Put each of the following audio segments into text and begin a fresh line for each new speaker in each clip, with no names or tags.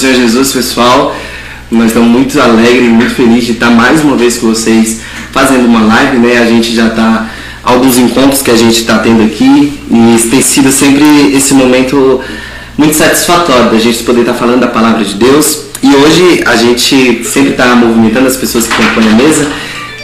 Senhor Jesus, pessoal. Nós estamos muito alegres, muito felizes de estar mais uma vez com vocês fazendo uma live, né? A gente já está alguns encontros que a gente está tendo aqui e tem sido sempre esse momento muito satisfatório da gente poder estar falando da palavra de Deus. E hoje a gente sempre está movimentando as pessoas que compõem a mesa.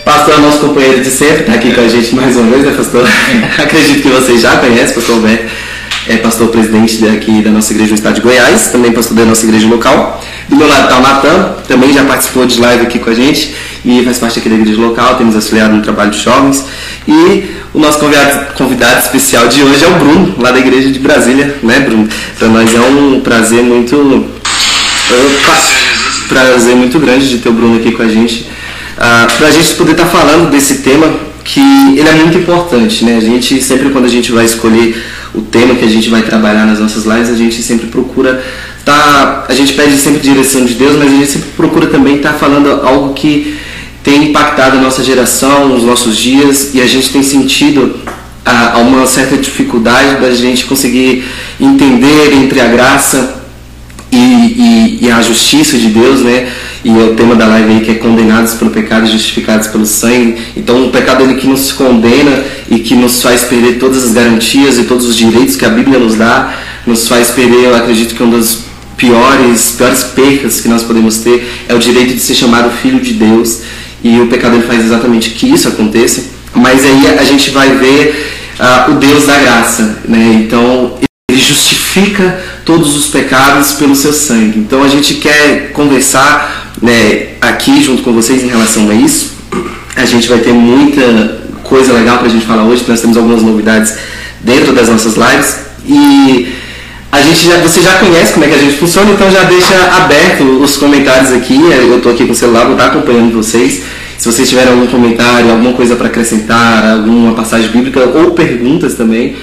Pastor é nosso companheiro de sempre, está aqui com a gente mais uma vez, né, pastor? Acredito que vocês já conhecem, pastor Alberto é pastor presidente aqui da nossa igreja no estado de Goiás, também pastor da nossa igreja local. Do meu lado está o Natan, também já participou de live aqui com a gente e faz parte aqui da igreja local, temos auxiliado no trabalho de jovens. E o nosso convidado, convidado especial de hoje é o Bruno, lá da igreja de Brasília, né, Bruno? Para nós é um prazer muito. Opa, prazer muito grande de ter o Bruno aqui com a gente. Uh, para a gente poder estar tá falando desse tema que ele é muito importante, né? A gente sempre quando a gente vai escolher o tema que a gente vai trabalhar nas nossas lives, a gente sempre procura tá, a gente pede sempre direção de Deus, mas a gente sempre procura também estar tá falando algo que tem impactado a nossa geração, os nossos dias, e a gente tem sentido a, uma certa dificuldade da gente conseguir entender entre a graça e, e, e, a justiça de Deus, né? E é o tema da live aí que é condenados pelo pecado, justificados pelo sangue. Então o pecado ele que nos condena e que nos faz perder todas as garantias e todos os direitos que a Bíblia nos dá, nos faz perder, eu acredito que um dos piores, piores percas que nós podemos ter é o direito de ser chamado filho de Deus. E o pecado ele faz exatamente que isso aconteça. Mas aí a gente vai ver uh, o Deus da graça, né? Então ele justifica todos os pecados pelo seu sangue. Então a gente quer conversar né, aqui junto com vocês em relação a isso. A gente vai ter muita coisa legal para a gente falar hoje, nós temos algumas novidades dentro das nossas lives. E a gente já, você já conhece como é que a gente funciona, então já deixa aberto os comentários aqui. Eu estou aqui com o celular, vou estar acompanhando vocês. Se vocês tiverem algum comentário, alguma coisa para acrescentar, alguma passagem bíblica ou perguntas também,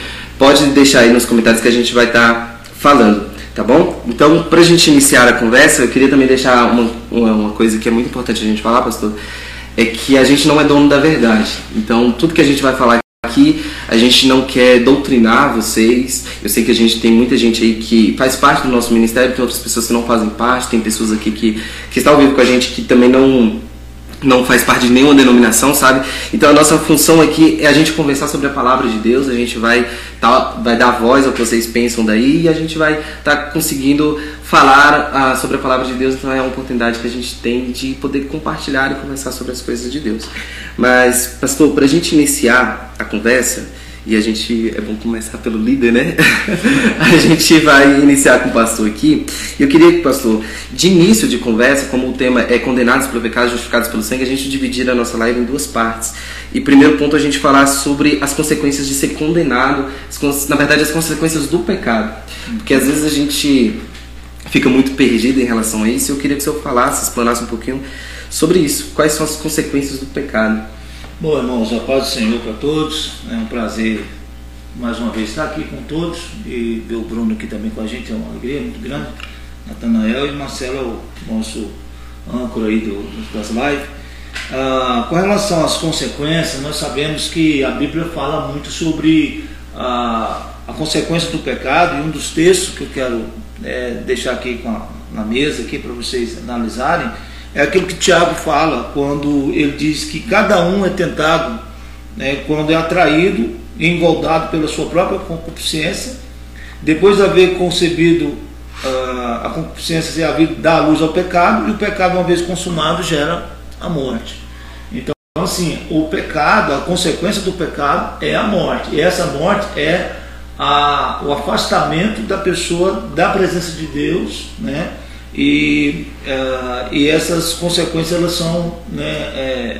pode deixar aí nos comentários que a gente vai estar falando, tá bom? Então, para a gente iniciar a conversa, eu queria também deixar uma, uma, uma coisa que é muito importante a gente falar, pastor, é que a gente não é dono da verdade. Então, tudo que a gente vai falar Aqui a gente não quer doutrinar vocês. Eu sei que a gente tem muita gente aí que faz parte do nosso ministério, tem outras pessoas que não fazem parte, tem pessoas aqui que, que estão ao vivo com a gente que também não não faz parte de nenhuma denominação, sabe? Então a nossa função aqui é a gente conversar sobre a palavra de Deus, a gente vai, tá, vai dar voz ao que vocês pensam daí e a gente vai estar tá conseguindo falar ah, sobre a palavra de Deus, então é uma oportunidade que a gente tem de poder compartilhar e conversar sobre as coisas de Deus. Mas, pastor, para a gente iniciar a conversa, e a gente é bom começar pelo líder, né? a gente vai iniciar com o pastor aqui. Eu queria que, pastor, de início de conversa, como o tema é condenados pelo pecado, justificados pelo sangue, a gente dividir a nossa live em duas partes. E primeiro ponto a gente falar sobre as consequências de ser condenado, na verdade as consequências do pecado. Porque às vezes a gente fica muito perdido em relação a isso. Eu queria que o senhor falasse, explanasse um pouquinho sobre isso. Quais são as consequências do pecado?
Bom, irmãos, a paz do Senhor para todos. É um prazer mais uma vez estar aqui com todos e ver o Bruno aqui também com a gente. É uma alegria muito grande. Natanael e Marcelo, é o nosso âncora aí do, das lives. Ah, com relação às consequências, nós sabemos que a Bíblia fala muito sobre a, a consequência do pecado e um dos textos que eu quero é, deixar aqui a, na mesa aqui para vocês analisarem é aquilo que Tiago fala quando ele diz que cada um é tentado né, quando é atraído e engoldado pela sua própria concupiscência, depois de haver concebido uh, a concupiscência e havido dar luz ao pecado, e o pecado, uma vez consumado, gera a morte. Então, assim, o pecado, a consequência do pecado é a morte, e essa morte é a, o afastamento da pessoa da presença de Deus, né? E, uh, e essas consequências elas são né, é,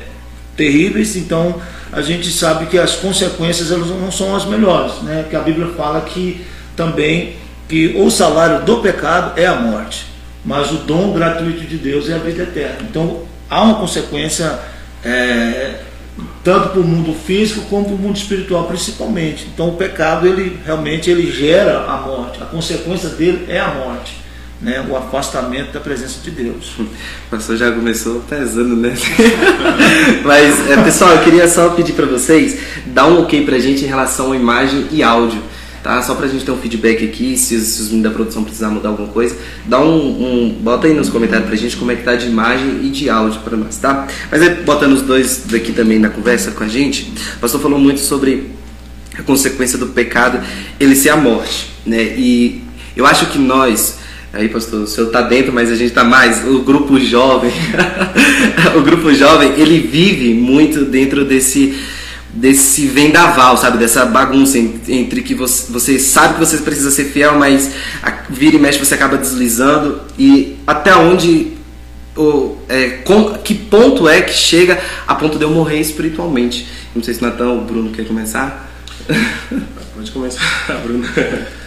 terríveis, então a gente sabe que as consequências elas não são as melhores, né? que a Bíblia fala que também que o salário do pecado é a morte, mas o dom gratuito de Deus é a vida eterna. Então há uma consequência é, tanto para o mundo físico como para o mundo espiritual principalmente. Então o pecado ele realmente ele gera a morte, a consequência dele é a morte né, o afastamento da presença de Deus.
Pastor já começou pesando, né? Mas, é, pessoal, eu queria só pedir para vocês dar um ok para a gente em relação à imagem e áudio. tá? Só pra gente ter um feedback aqui, se, os meninos da produção precisar mudar alguma coisa, dá um, um, bota aí nos comentários pra gente como é que tá de imagem e de áudio pra nós, tá? Mas aí, botando os dois daqui também na conversa com a gente, o pastor falou muito sobre a consequência do pecado, ele ser a morte, né? E eu acho que nós, aí pastor, o senhor está dentro, mas a gente está mais, o grupo jovem, o grupo jovem, ele vive muito dentro desse desse vendaval, sabe, dessa bagunça entre que você, você sabe que você precisa ser fiel, mas vira e mexe você acaba deslizando e até onde o, é, com, que ponto é que chega a ponto de eu morrer espiritualmente? Não sei se Natan ou Bruno quer começar.
Pode começar, Bruno.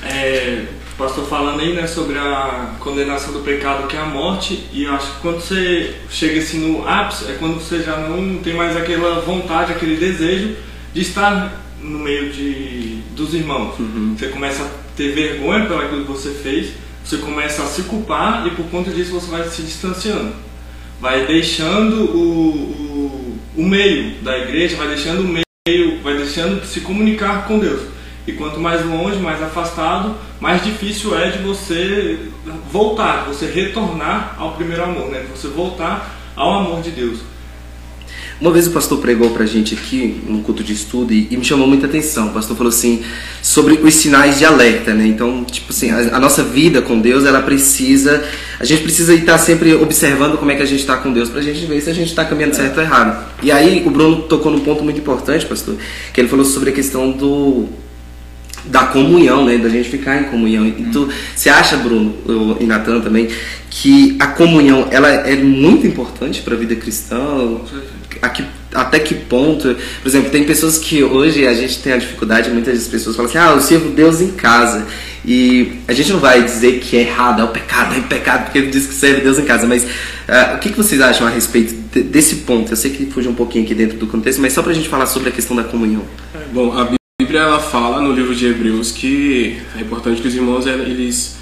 É, o pastor falando aí, né, sobre a condenação do pecado que é a morte, e eu acho que quando você chega assim no ápice, é quando você já não tem mais aquela vontade, aquele desejo de estar no meio de, dos irmãos. Uhum. Você começa a ter vergonha pelo aquilo que você fez, você começa a se culpar e por conta disso você vai se distanciando. Vai deixando o, o, o meio da igreja, vai deixando o meio, vai deixando de se comunicar com Deus. E quanto mais longe, mais afastado, mais difícil é de você voltar, você retornar ao primeiro amor, né? Você voltar ao amor de Deus.
Uma vez o pastor pregou pra gente aqui, num culto de estudo, e, e, me chamou muita atenção. O pastor falou assim, sobre os sinais de alerta, né? Então, tipo assim, a, a nossa vida com Deus, ela precisa. A gente precisa estar sempre observando como é que a gente está com Deus, pra gente ver se a gente está caminhando certo ou errado. E aí, o Bruno tocou num ponto muito importante, pastor, que ele falou sobre a questão do da comunhão, né? Da gente ficar em comunhão. E tu, você acha, Bruno e Natan também, que a comunhão ela é muito importante para a vida cristã? Aqui, até que ponto? Por exemplo, tem pessoas que hoje a gente tem a dificuldade, muitas pessoas falam assim: ah, eu sirvo Deus em casa. E a gente não vai dizer que é errado, é o pecado, é o pecado, porque ele diz que serve Deus em casa. Mas uh, o que, que vocês acham a respeito de, desse ponto? Eu sei que fugiu um pouquinho aqui dentro do contexto, mas só para a gente falar sobre a questão da comunhão.
Bom, a Bíblia ela fala no livro de Hebreus que é importante que os irmãos eles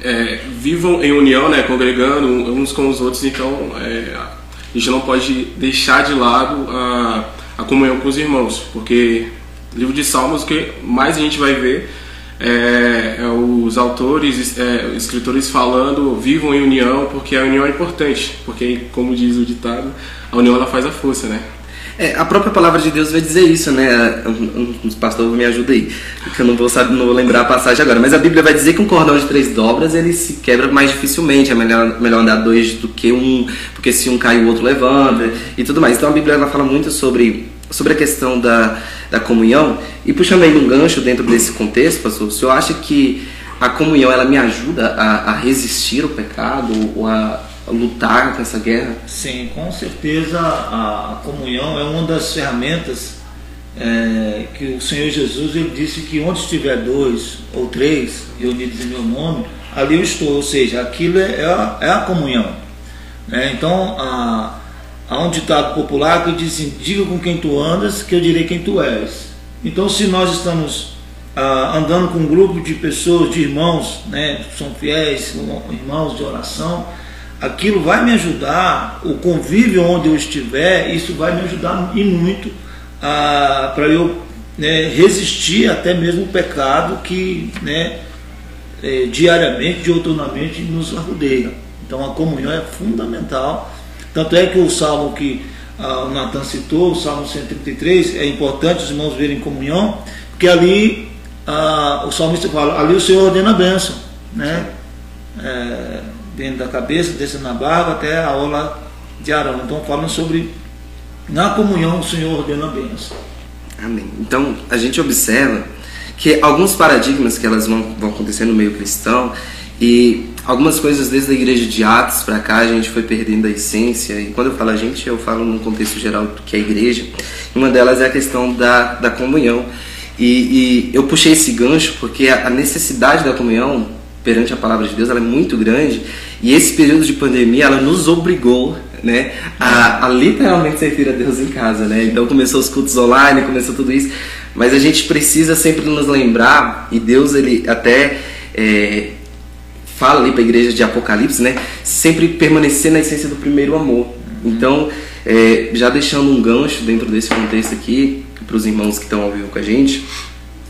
é, vivam em união, né, congregando uns com os outros. Então é, a gente não pode deixar de lado a, a comunhão com os irmãos, porque no livro de Salmos o que mais a gente vai ver é, é os autores, é, escritores falando vivam em união, porque a união é importante, porque como diz o ditado, a união ela faz a força, né?
É, a própria palavra de Deus vai dizer isso, né? Os pastores me ajudem aí, porque eu não vou, saber, não vou lembrar a passagem agora. Mas a Bíblia vai dizer que um cordão de três dobras ele se quebra mais dificilmente. É melhor, melhor andar dois do que um, porque se um cai o outro levanta e tudo mais. Então a Bíblia ela fala muito sobre, sobre a questão da, da comunhão. E puxando aí um gancho dentro desse contexto, pastor, o senhor acha que a comunhão ela me ajuda a, a resistir ao pecado ou a lutar com essa guerra?
Sim, com certeza a, a comunhão é uma das ferramentas é, que o Senhor Jesus ele disse que onde estiver dois ou três reunidos em meu nome, ali eu estou. Ou seja, aquilo é, é, a, é a, comunhão. Né? Então, a, há um ditado popular que diz assim, diga com quem tu andas, que eu direi quem tu és. Então, se nós estamos ah, andando com um grupo de pessoas, de irmãos, né, que são fiéis, irmãos de oração, aquilo vai me ajudar, o convívio onde eu estiver, isso vai me ajudar e muito para eu né, resistir até mesmo o pecado que né, é, diariamente, dioturnamente nos arrodeia. Então a comunhão é fundamental. Tanto é que o salmo que ah, o Natan citou, o salmo 133, é importante os irmãos verem comunhão, porque ali ah, o salmista fala, ali o Senhor ordena a bênção. Né? É, dentro da cabeça, descendo na barba até a ola de Arão. Então falam sobre na comunhão o Senhor ordena a bênção.
Amém. Então a gente observa que alguns paradigmas que elas vão, vão acontecer no meio cristão e algumas coisas desde a igreja de Atos para cá a gente foi perdendo a essência e quando eu falo a gente eu falo num contexto geral que é a igreja uma delas é a questão da, da comunhão e, e eu puxei esse gancho porque a necessidade da comunhão perante a palavra de Deus ela é muito grande. E esse período de pandemia ela nos obrigou né a, a literalmente servir a Deus em casa né? Então começou os cultos online começou tudo isso. Mas a gente precisa sempre nos lembrar e Deus ele até é, fala ali para a igreja de Apocalipse né? Sempre permanecer na essência do primeiro amor. Então é, já deixando um gancho dentro desse contexto aqui para os irmãos que estão ao vivo com a gente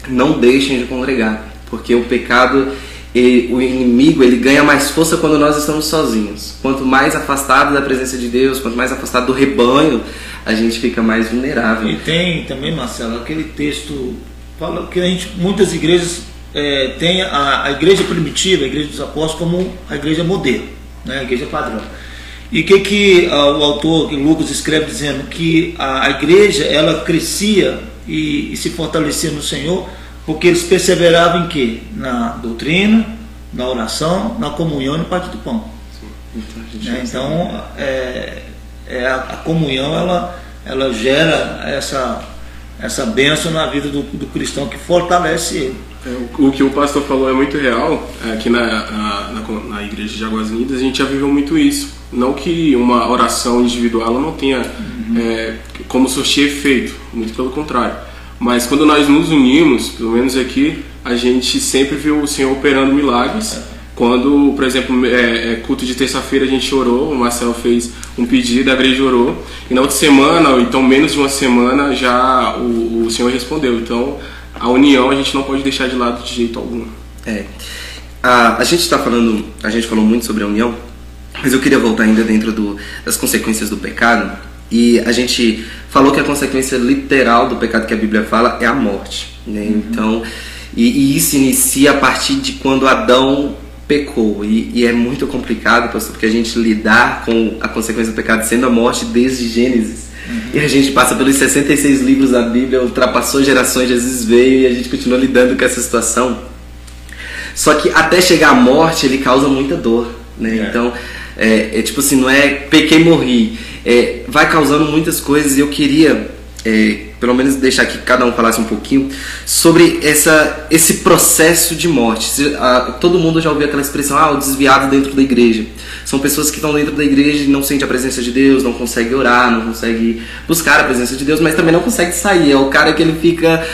não deixem de congregar, porque o pecado e o inimigo ele ganha mais força quando nós estamos sozinhos. Quanto mais afastado da presença de Deus, quanto mais afastado do rebanho, a gente fica mais vulnerável.
E tem também, Marcelo, aquele texto fala que a gente, muitas igrejas é, têm a, a igreja primitiva, a igreja dos apóstolos, como a igreja modelo, né, a igreja padrão. E o que, que uh, o autor, Lucas escreve dizendo? Que a, a igreja ela crescia e, e, se fortalecia no Senhor porque eles perseveravam em quê? Na doutrina, na oração, na comunhão e no parte do pão. Então, então é, é a, a, comunhão ela, ela gera essa, essa bênção na vida do, do cristão que fortalece ele.
É, o, o, que o pastor falou é muito real. Aqui na, na, na, na igreja de Águas Lindas a gente já viveu muito isso. Não que uma oração individual não tenha uhum. é, como surtir efeito, muito pelo contrário. Mas quando nós nos unimos, pelo menos aqui, a gente sempre viu o Senhor operando milagres. Quando, por exemplo, é, é culto de terça-feira a gente orou, o Marcel fez um pedido, a igreja orou, e na outra semana, ou então menos de uma semana, já o, o Senhor respondeu. Então, a união a gente não pode deixar de lado de jeito algum.
É. A, a gente está falando, a gente falou muito sobre a união, mas eu queria voltar ainda dentro do, das consequências do pecado. E a gente falou que a consequência literal do pecado que a Bíblia fala é a morte. Né? Uhum. Então, e, e, isso inicia a partir de quando Adão pecou. E, e, é muito complicado, pastor, porque a gente lidar com a consequência do pecado sendo a morte desde Gênesis. Uhum. E a gente passa pelos 66 livros da Bíblia, ultrapassou gerações, Jesus veio e a gente continua lidando com essa situação. Só que até chegar à morte ele causa muita dor. Né? É. Então, é, é, tipo assim, não é pequei morri. É, vai causando muitas coisas e eu queria, é, pelo menos, deixar que cada um falasse um pouquinho sobre essa, esse processo de morte. todo mundo já ouviu aquela expressão, ah, o desviado dentro da igreja. São pessoas que estão dentro da igreja e não sentem a presença de Deus, não conseguem orar, não conseguem buscar a presença de Deus, mas também não consegue sair. É o cara que ele fica.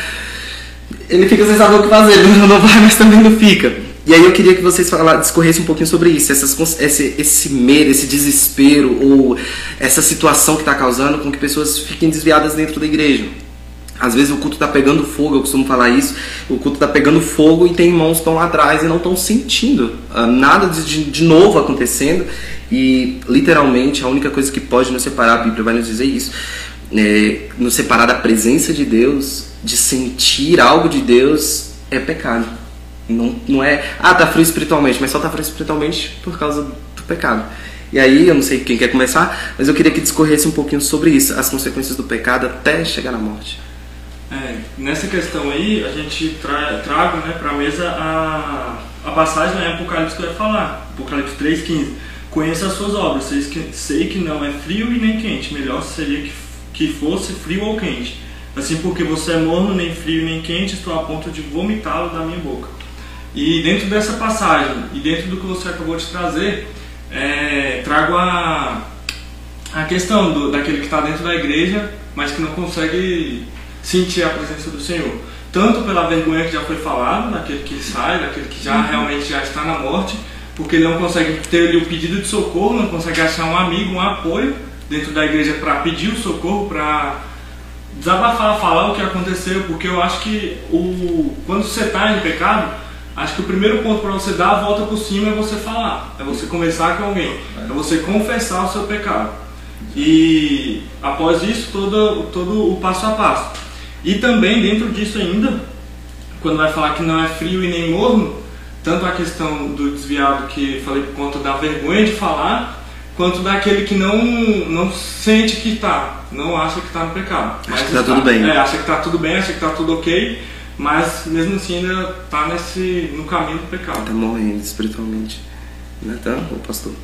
Ele fica sem saber o que fazer, não vai, mas também não fica. E aí eu queria que vocês falassem, discorressem um pouquinho sobre isso, essas, esse, esse medo, esse desespero ou essa situação que está causando com que pessoas fiquem desviadas dentro da igreja. Às vezes o culto está pegando fogo, eu costumo falar isso. O culto está pegando fogo e tem irmãos que estão lá atrás e não estão sentindo uh, nada de, de novo acontecendo. E literalmente a única coisa que pode nos separar, a Bíblia vai nos dizer isso, é, nos separar da presença de Deus, de sentir algo de Deus, é pecado. Não, não é, ah, tá frio espiritualmente, mas só tá frio espiritualmente por causa do pecado. E aí, eu não sei quem quer começar, mas eu queria que discorresse um pouquinho sobre isso, as consequências do pecado até chegar na morte.
É, nessa questão aí, a gente tra traga né, para a mesa a, passagem em Apocalipse que eu ia falar, Apocalipse 3,15. Conheça as suas obras, sei que, sei que não é frio e nem quente, melhor seria que, que fosse frio ou quente. Assim, porque você é morno, nem frio nem quente, estou a ponto de vomitá-lo da minha boca. E dentro dessa passagem e dentro do que você acabou de trazer, é, trago a, a questão do, daquele que está dentro da igreja, mas que não consegue sentir a presença do Senhor. Tanto pela vergonha que já foi falado, daquele que sai, daquele que já realmente já está na morte, porque ele não consegue ter ali o pedido de socorro, não consegue achar um amigo, um apoio dentro da igreja para pedir o socorro, para desabafar, falar o que aconteceu, porque eu acho que o, quando você está em pecado, Acho que o primeiro ponto para você dar a volta por cima é você falar, é você conversar com alguém, é você confessar o seu pecado. E após isso, todo, todo o passo a passo. E também dentro disso ainda, quando vai falar que não é frio e nem morno, tanto a questão do desviado que falei por conta da vergonha de falar, quanto daquele que não, não sente que está, não acha que está no pecado.
Acha que está tudo bem.
É, acha que está tudo bem, acha que está tudo ok mas mesmo assim ainda está nesse no caminho do pecado.
Está morrendo espiritualmente. Natan, né, tá, o pastor?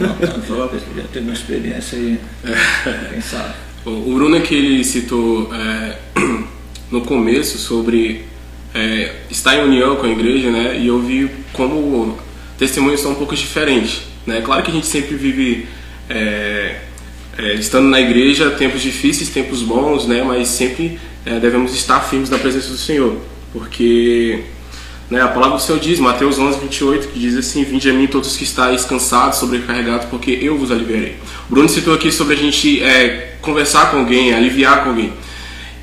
Não, já teve uma experiência aí, é. quem sabe.
O Bruno que ele citou é, no começo sobre é, estar em união com a igreja, né? E eu vi como testemunhos são um pouco diferentes, né? Claro que a gente sempre vive é, é, estando na igreja, tempos difíceis, tempos bons, né? Mas sempre é, devemos estar firmes na presença do Senhor, porque né, a palavra do Senhor diz, Mateus 11, 28, que diz assim: Vinde a mim todos que estáis cansados, sobrecarregados, porque eu vos aliviarei. O Bruno citou aqui sobre a gente é, conversar com alguém, aliviar com alguém.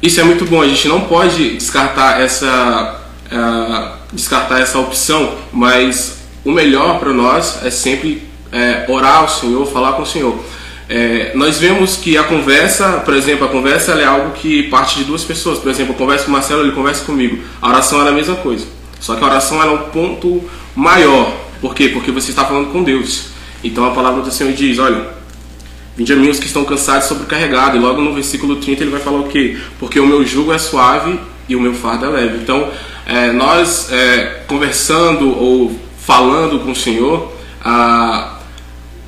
isso é muito bom. A gente não pode descartar essa uh, descartar essa opção, mas o melhor para nós é sempre é, orar ao Senhor, falar com o Senhor. É, nós vemos que a conversa, por exemplo, a conversa é algo que parte de duas pessoas. Por exemplo, eu converso com o Marcelo, ele conversa comigo. A oração é a mesma coisa. Só que a oração é um ponto maior. Por quê? Porque você está falando com Deus. Então a palavra do Senhor diz: olha, vinde a mim os que estão cansados e sobrecarregados. E logo no versículo 30 ele vai falar o quê? Porque o meu jugo é suave e o meu fardo é leve. Então, é, nós é, conversando ou falando com o Senhor, a,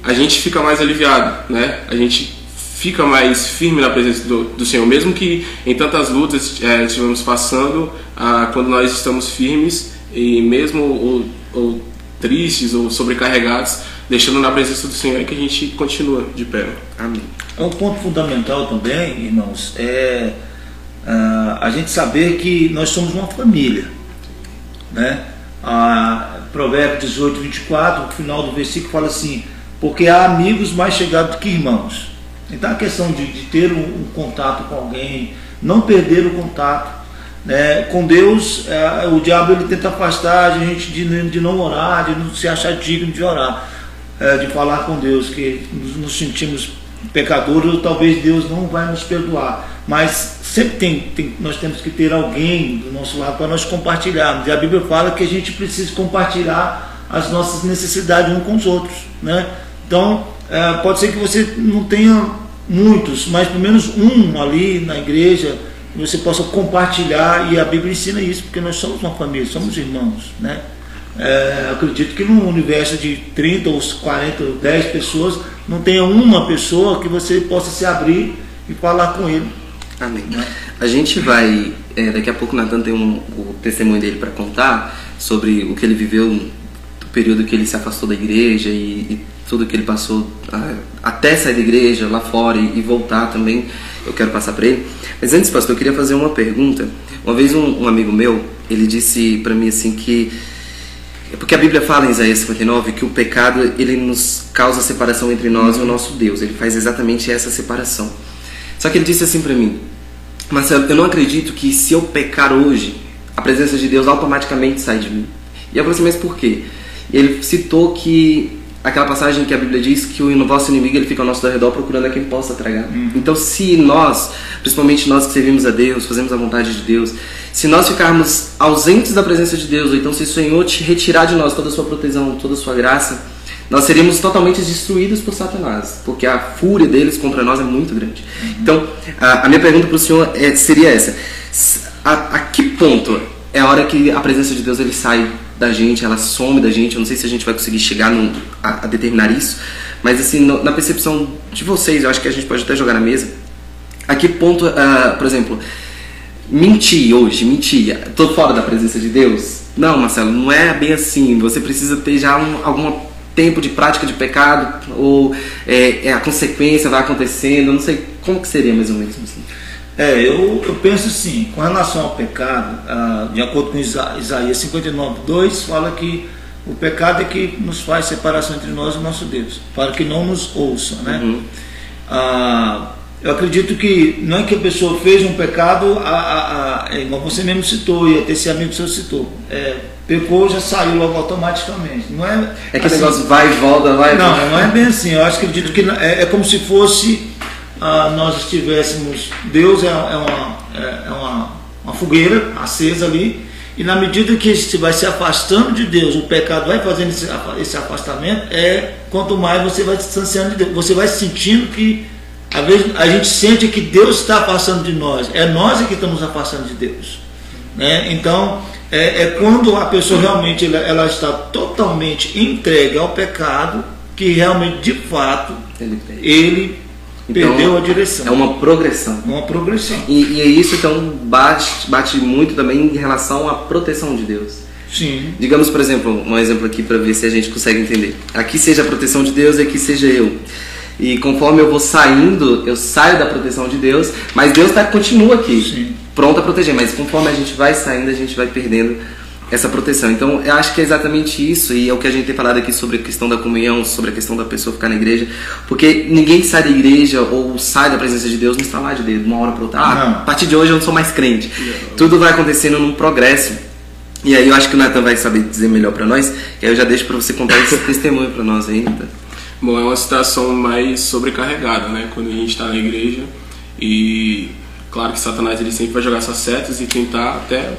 a gente fica mais aliviado, né? A gente fica mais firme na presença do, do Senhor, mesmo que em tantas lutas é, estivemos passando, a, quando nós estamos firmes e mesmo ou, ou tristes ou sobrecarregados, deixando na presença do Senhor é que a gente continua de pé.
Amém. É um ponto fundamental também, irmãos, é uh, a gente saber que nós somos uma família. Né? Uh, Provérbio 18, 24, o final do versículo fala assim: Porque há amigos mais chegados que irmãos. Então a questão de, de ter um, um, contato com alguém, não perder o contato. Né? Com Deus, é, o diabo ele tenta afastar a gente de, de não orar, de não se achar digno de orar é, de falar com Deus, que nos, nos sentimos pecadores, ou talvez Deus não vai nos perdoar. Mas sempre tem, tem, nós temos que ter alguém do nosso lado para nós compartilharmos. E a Bíblia fala que a gente precisa compartilhar as nossas necessidades uns com os outros. Né? Então, é, pode ser que você não tenha muitos, mas pelo menos um ali na igreja que você possa compartilhar. E a Bíblia ensina isso, porque nós somos uma família, somos irmãos. Né? É, acredito que num universo de 30 ou 40 ou 10 pessoas, não tenha uma pessoa que você possa se abrir e falar com ele.
Amém. Né? A gente vai, é, daqui a pouco o Natan tem um, o testemunho dele para contar sobre o que ele viveu período que ele se afastou da igreja e, e tudo que ele passou a, até sair da igreja, lá fora e, e voltar também. Eu quero passar para ele. Mas antes, pastor, eu queria fazer uma pergunta. Uma vez um, um amigo meu, ele disse para mim assim que é porque a Bíblia fala em Isaías 59 que o pecado ele nos causa separação entre nós e o nosso Deus. Ele faz exatamente essa separação. Só que ele disse assim para mim: Marcelo, eu não acredito que se eu pecar hoje, a presença de Deus automaticamente sai de mim. E eu falei assim: mas por quê? E ele citou que aquela passagem que a Bíblia diz que o vosso inimigo ele fica ao nosso redor procurando a quem possa tragar. Uhum. Então, se nós, principalmente nós que servimos a Deus, fazemos a vontade de Deus, se nós ficarmos ausentes da presença de Deus, ou então se o Senhor te retirar de nós toda a sua proteção, toda a sua graça, nós seríamos totalmente destruídos por Satanás, porque a fúria deles contra nós é muito grande. Uhum. Então, a, a, minha pergunta para o Senhor é, seria essa: a, a que ponto é a hora que a presença de Deus ele sai da gente, ela some da gente. Eu não sei se a gente vai conseguir chegar no, a, a, determinar isso, mas assim, no, na percepção de vocês, eu acho que a gente pode até jogar na mesa. A que ponto, uh, por exemplo, mentir hoje, mentir, tô fora da presença de Deus? Não, Marcelo, não é bem assim. Você precisa ter já um, algum tempo de prática de pecado, ou é, é, a consequência vai acontecendo, eu não sei como que seria mais ou menos assim.
É, eu, eu penso assim, com relação ao pecado, ah, de acordo com Isaías 59, 2, fala que o pecado é que nos faz separação entre nós e o nosso Deus, para que não nos ouça, né? Uhum. Ah, eu acredito que não é que a pessoa fez um pecado, a, a, a, é igual você mesmo citou, e até esse amigo seu citou, é, pecou já saiu logo automaticamente. Não é,
é que assim, negócio vai e volta, vai e
Não, volta. não é bem assim. Eu acredito que é, é como se fosse ah, nós estivéssemos. Deus é, é, uma, é, é, uma, uma fogueira acesa ali, e na medida que você vai se afastando de Deus, o pecado vai fazendo esse, esse afastamento, é quanto mais você vai se distanciando de Deus, você vai sentindo que às vezes a gente sente que Deus está afastando de nós, é nós que estamos afastando de Deus. Né? Então, é, é, quando a pessoa realmente ela, ela, está totalmente entregue ao pecado, que realmente, de fato, ele, ele então, perdeu a direção.
É uma progressão.
Uma progressão.
E, e é isso então bate, bate muito também em relação à proteção de Deus.
Sim.
Digamos, por exemplo, um exemplo aqui para ver se a gente consegue entender. Aqui seja a proteção de Deus e aqui seja eu. E conforme eu vou saindo, eu saio da proteção de Deus, mas Deus tá, continua aqui,
Sim.
pronto a proteger. Mas conforme a gente vai saindo, a gente vai perdendo essa proteção. Então, eu acho que é exatamente isso, e é o que a gente tem falado aqui sobre a questão da comunhão, sobre a questão da pessoa ficar na igreja, porque ninguém que sai da igreja ou sai da presença de Deus no estalar de dedo, uma hora para outra. Ah, a partir de hoje eu não sou mais crente. Não. Tudo vai acontecendo num progresso. E aí eu acho que o Nathan vai saber dizer melhor para nós, e aí eu já deixo para você contar esse testemunho para nós Nathan.
Bom, é uma situação mais sobrecarregada, né? Quando a gente está na igreja e claro que Satanás ele sempre vai jogar suas setas e tentar até,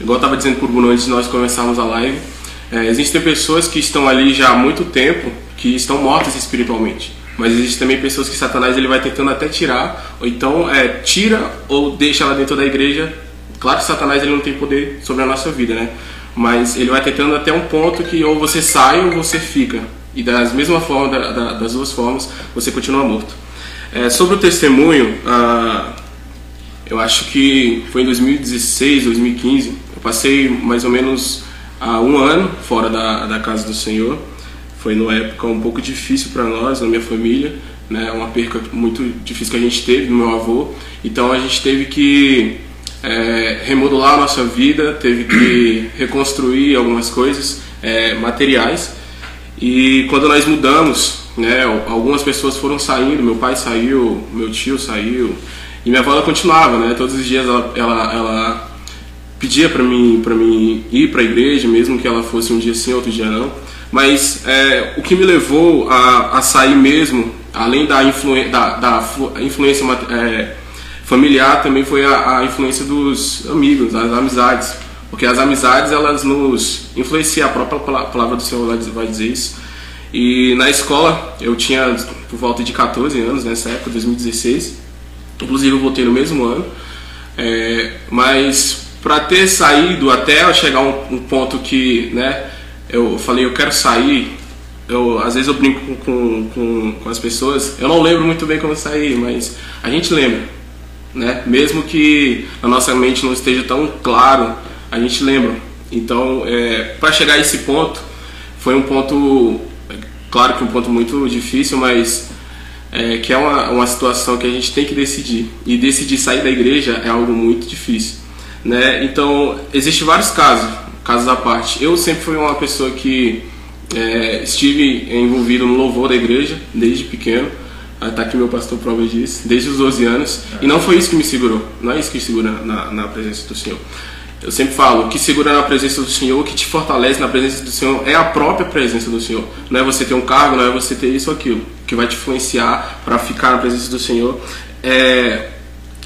igual eu estava dizendo por Bruno antes de nós começarmos a live, é, existem pessoas que estão ali já há muito tempo que estão mortas espiritualmente. Mas existem também pessoas que Satanás ele vai tentando até tirar, ou então é, tira ou deixa lá dentro da igreja. Claro que Satanás ele não tem poder sobre a nossa vida, né? Mas ele vai tentando até um ponto que ou você sai ou você fica. E das mesma forma, da, da, das duas formas, você continua morto. É, sobre o testemunho, ah, eu acho que foi em 2016, 2015. Eu passei mais ou menos ah, um ano fora da, da casa do Senhor. Foi numa época um pouco difícil para nós, na minha família, né? Uma perca muito difícil que a gente teve do meu avô. Então a gente teve que é, remodular a nossa vida, teve que reconstruir algumas coisas é, materiais. E quando nós mudamos, né, algumas pessoas foram saindo, meu pai saiu, meu tio saiu, e minha avó ela continuava, né? Todos os dias ela, ela, ela pedia para mim, para mim ir para a igreja, mesmo que ela fosse um dia sim, outro dia não. Mas é, o que me levou a, a sair mesmo, além da, influ, da, da influência é, familiar, também foi a, a influência dos amigos, das amizades porque as amizades, elas nos influenciam, a própria palavra do Senhor vai dizer isso. E na escola, eu tinha por volta de 14 anos, nessa época, 2016. Inclusive, eu voltei no mesmo ano. É, mas para ter saído até chegar um, um, ponto que, né, eu falei, eu quero sair. Eu, às vezes eu brinco com, com, com as pessoas, eu não lembro muito bem como sair, mas a gente lembra, né? Mesmo que a nossa mente não esteja tão claro a gente lembra. Então, é, para chegar a esse ponto, foi um ponto, claro que um ponto muito difícil, mas é, que é uma, uma situação que a gente tem que decidir. E decidir sair da igreja é algo muito difícil. Né? Então, existem vários casos, casos à parte. Eu sempre fui uma pessoa que é, estive envolvido no louvor da igreja desde pequeno. Está aqui meu pastor prova disso, desde os 12 anos. E não foi isso que me segurou, não é isso que segura na, na presença do Senhor. Eu sempre falo, o que segura na presença do Senhor, o que te fortalece na presença do Senhor é a própria presença do Senhor. Não é você ter um cargo, não é você ter isso ou aquilo. O que vai te influenciar para ficar na presença do Senhor é,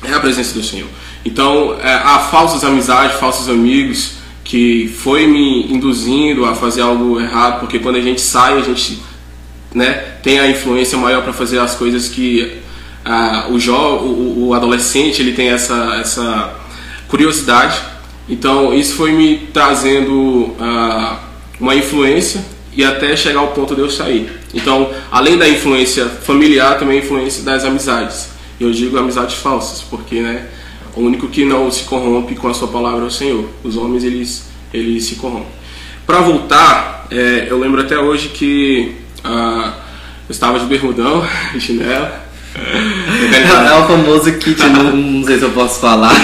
é a presença do Senhor. Então, é, há falsas amizades, falsos amigos que foi me induzindo a fazer algo errado, porque quando a gente sai, a gente né, tem a influência maior para fazer as coisas que o, jo, o, o adolescente ele tem essa, essa curiosidade então isso foi me trazendo uma influência e até chegar ao ponto de eu sair. Então, além da influência familiar, também a influência das amizades. Eu digo amizades falsas, porque né, o único que não se corrompe com a sua palavra é o Senhor. Os homens eles, eles se corrompem. Para voltar, é, eu lembro até hoje que uh, eu estava de bermudão, de chinelo.
É, é o famoso kit, não, não sei se eu posso falar.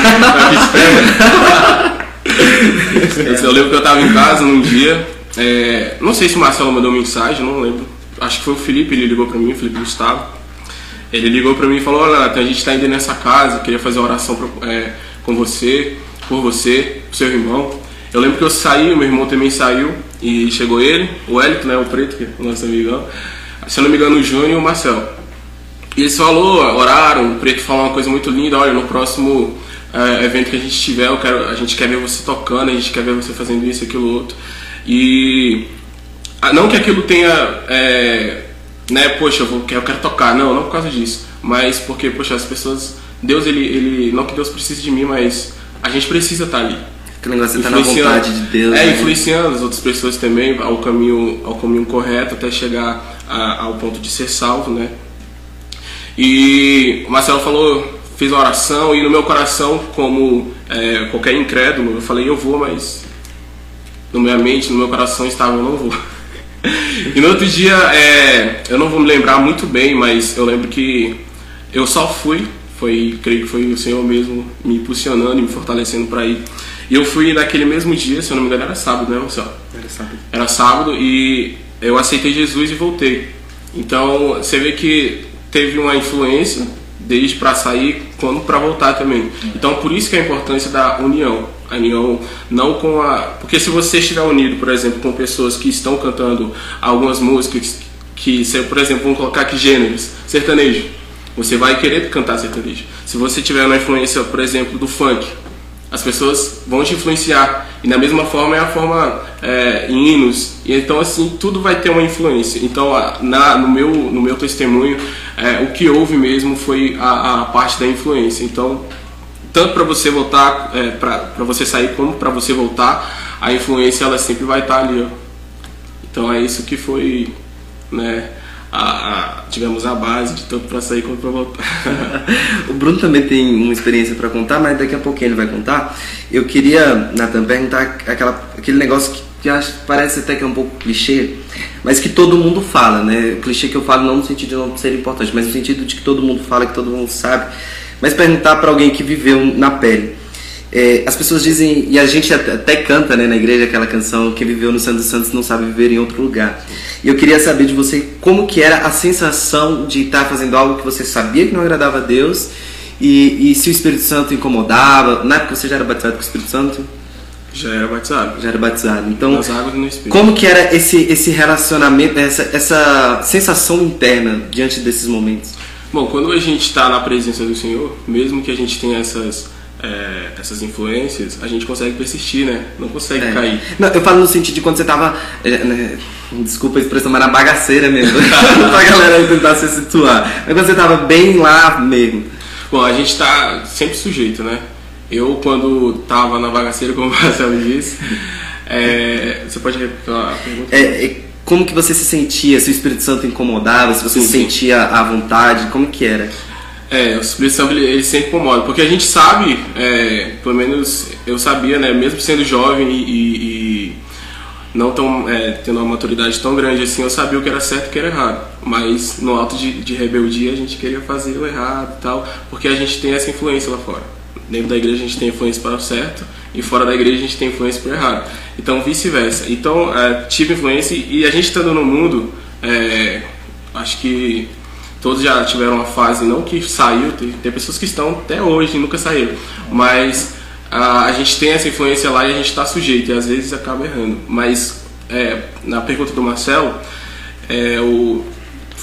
eu lembro que eu estava em casa num dia, é, não sei se o Marcelo mandou mensagem, não lembro. Acho que foi o Felipe, ele ligou para mim, o Felipe Gustavo. Ele ligou para mim e falou: Olha, a gente está indo nessa casa, queria fazer uma oração pra, é, com você, por você, por seu irmão. Eu lembro que eu saí, o meu irmão também saiu, e chegou ele, o Elito, né, o Preto, que é o nosso amigão. Se eu não me engano, o Júnior e o Marcelo. E eles falou, oraram, o Preto falou uma coisa muito linda, olha, no próximo é, evento que a gente tiver, eu quero, a gente quer ver você tocando, a gente quer ver você fazendo isso, aquilo, outro. E não que aquilo tenha, é, né, poxa, eu, vou, eu quero tocar, não, não por causa disso, mas porque, poxa, as pessoas, Deus, ele, ele não que Deus precise de mim, mas a gente precisa estar ali.
Aquele negócio tá na vontade de Deus.
É, né? influenciando as outras pessoas também ao caminho, ao caminho correto até chegar a, ao ponto de ser salvo, né? E o Marcelo falou fiz a oração e no meu coração, como é, qualquer incrédulo, eu falei, eu vou, mas na minha mente, no meu coração estava, eu não vou. e no outro dia, é, eu não vou me lembrar muito bem, mas eu lembro que eu só fui, foi, creio que foi o Senhor mesmo me impulsionando e me fortalecendo para ir. E eu fui naquele mesmo dia, se eu não me engano, era sábado, né, Marcelo?
Era sábado.
Era sábado e eu aceitei Jesus e voltei. Então você vê que teve uma influência desde para sair quando para voltar também. Então por isso que é a importância da união. A união não com a. Porque se você estiver unido, por exemplo, com pessoas que estão cantando algumas músicas que, por exemplo, vamos colocar aqui gêneros, sertanejo, você vai querer cantar sertanejo. Se você tiver uma influência, por exemplo, do funk, as pessoas vão te influenciar. E da mesma forma é a forma é, hinos. E então assim tudo vai ter uma influência. Então na, no meu no meu testemunho é, o que houve mesmo foi a, a parte da influência. Então tanto para você voltar é, para você sair como para você voltar a influência ela sempre vai estar ali. Ó. Então é isso que foi né a, a, tivemos a base de tanto para sair quanto para voltar.
o Bruno também tem uma experiência para contar, mas daqui a pouquinho ele vai contar. Eu queria, Nathan, perguntar aquela, aquele negócio que, que acho, parece até que é um pouco clichê, mas que todo mundo fala, né? O clichê que eu falo não no sentido de não ser importante, mas no sentido de que todo mundo fala, que todo mundo sabe. Mas perguntar para alguém que viveu na pele. É, as pessoas dizem, e a gente até canta né, na igreja aquela canção, que viveu no Santo Santos não sabe viver em outro lugar. E eu queria saber de você como que era a sensação de estar fazendo algo que você sabia que não agradava a Deus e, e se o Espírito Santo incomodava. Na época você já era batizado com o Espírito Santo?
Já era batizado.
Já era batizado. Então, como que era esse, esse relacionamento, essa, essa sensação interna diante desses momentos?
Bom, quando a gente está na presença do Senhor, mesmo que a gente tenha essas é, essas influências, a gente consegue persistir, né? Não consegue é. cair.
Não, eu falo no sentido de quando você tava. É, né, desculpa a expressão, mas na bagaceira mesmo. pra galera tentar se situar. Mas quando você tava bem lá mesmo.
Bom, a gente tá sempre sujeito, né? Eu, quando tava na bagaceira, como o Marcelo disse, é, você pode repetir a pergunta?
Como que você se sentia? Se o Espírito Santo incomodava? Se você sim, se sentia sim. à vontade? Como que era?
É, o Espírito Santo ele, ele sempre incomoda, porque a gente sabe, é, pelo menos eu sabia, né, mesmo sendo jovem e, e não tão, é, tendo uma maturidade tão grande assim, eu sabia o que era certo e o que era errado. Mas no alto de, de rebeldia a gente queria fazer o errado e tal, porque a gente tem essa influência lá fora. Dentro da igreja a gente tem influência para o certo e fora da igreja a gente tem influência o errado. Então vice-versa. Então é, tive influência e a gente estando no mundo, é, acho que todos já tiveram uma fase, não que saiu, tem, tem pessoas que estão até hoje e nunca saíram, mas a, a gente tem essa influência lá e a gente está sujeito e às vezes acaba errando. Mas é, na pergunta do Marcelo, é, o,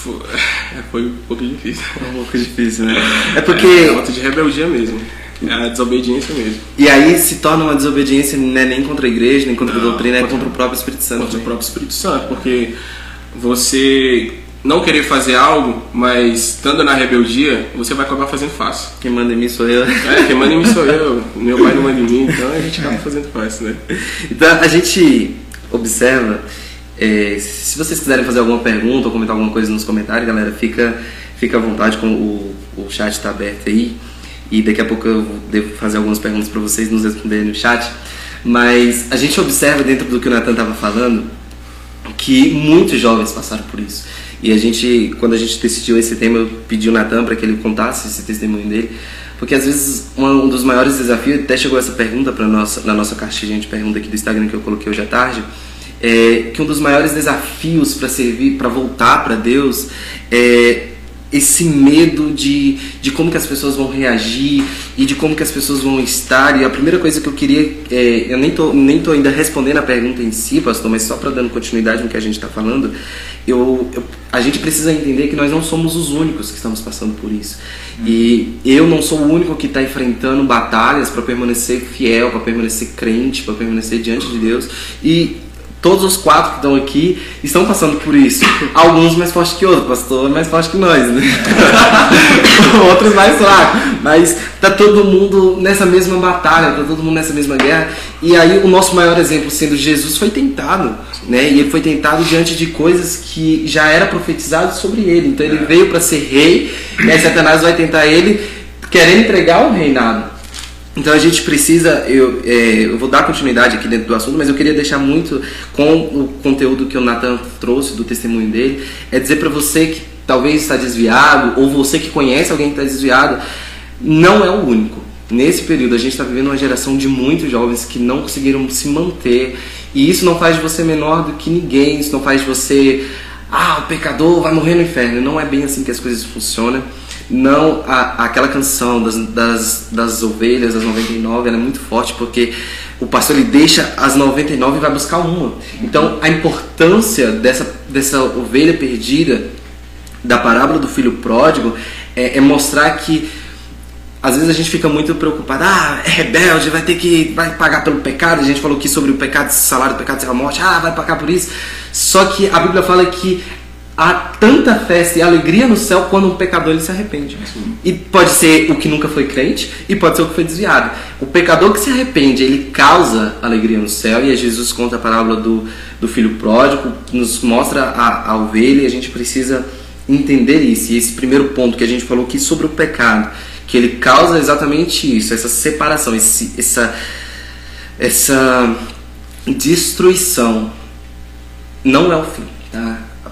foi um pouco difícil.
É um pouco difícil, né? É porque.
É, falta de rebeldia mesmo. É a desobediência mesmo.
E aí se torna uma desobediência não é nem contra a igreja, nem contra não, a doutrina, é contra o próprio Espírito Santo.
Contra o próprio Espírito Santo, porque você não querer fazer algo, mas estando na rebeldia, você vai acabar fazendo fácil.
Quem manda em mim sou eu.
É, quem manda em mim sou eu. Meu pai não manda em mim, então a gente acaba fazendo fácil, né?
Então a gente observa. É, se vocês quiserem fazer alguma pergunta ou comentar alguma coisa nos comentários, galera, fica, fica à vontade, com o, o chat está aberto aí. E daqui a pouco eu devo fazer algumas perguntas para vocês nos responderem no chat. Mas a gente observa dentro do que o Nathan estava falando que muitos jovens passaram por isso. E a gente, quando a gente decidiu esse tema, eu pedi o Natan para que ele contasse esse testemunho dele, porque às vezes um dos maiores desafios, até chegou essa pergunta para nossa na nossa caixinha de pergunta aqui do Instagram que eu coloquei hoje à tarde, é que um dos maiores desafios para servir, para voltar para Deus, é esse medo de, de como que as pessoas vão reagir e de como que as pessoas vão estar. E a primeira coisa que eu queria, é, eu nem tô, nem tô ainda respondendo a pergunta em si, pastor, mas só para dando continuidade no que a gente está falando, eu, eu, a gente precisa entender que nós não somos os únicos que estamos passando por isso. E eu não sou o único que está enfrentando batalhas para permanecer fiel, para permanecer crente, para permanecer diante de Deus. E todos os quatro que estão aqui estão passando por isso. Alguns mais fortes que outros, pastor é mais forte que nós, né? outros mais fracos. Mas tá todo mundo nessa mesma batalha, tá todo mundo nessa mesma guerra. E aí o nosso maior exemplo sendo Jesus foi tentado, né? E ele foi tentado diante de coisas que já era profetizado sobre ele. Então ele é. veio para ser rei, e aí Satanás vai tentar ele querendo entregar o reinado. Então a gente precisa, eu, é, eu vou dar continuidade aqui dentro do assunto, mas eu queria deixar muito com o conteúdo que o Nathan trouxe do testemunho dele, é dizer para você que talvez está desviado, ou você que conhece alguém que está desviado, não é o único. nesse período a gente está vivendo uma geração de muitos jovens que não conseguiram se manter e isso não faz de você menor do que ninguém, isso não faz de você ah, o pecador vai morrer no inferno. Não é bem assim que as coisas funcionam. Não, a, aquela canção das, das, das ovelhas, das 99, ela é muito forte porque o pastor ele deixa as 99 e vai buscar uma. Então a importância dessa, dessa ovelha perdida, da parábola do filho pródigo, é, é mostrar que às vezes a gente fica muito preocupado, ah, é rebelde, vai ter que vai pagar pelo pecado. A gente falou aqui sobre o pecado, salário do pecado, será a morte, ah, vai pagar por isso. Só que a Bíblia fala que há tanta festa e alegria no céu quando um pecador ele se arrepende. E pode ser o que nunca foi crente e pode ser o que foi desviado. O pecador que se arrepende, ele causa alegria no céu e Jesus conta a parábola do, do filho pródigo, nos mostra a, a ovelha e a gente precisa entender isso. E esse primeiro ponto que a gente falou aqui sobre o pecado que ele causa exatamente isso, essa separação, esse, essa, essa destruição. Não é o fim?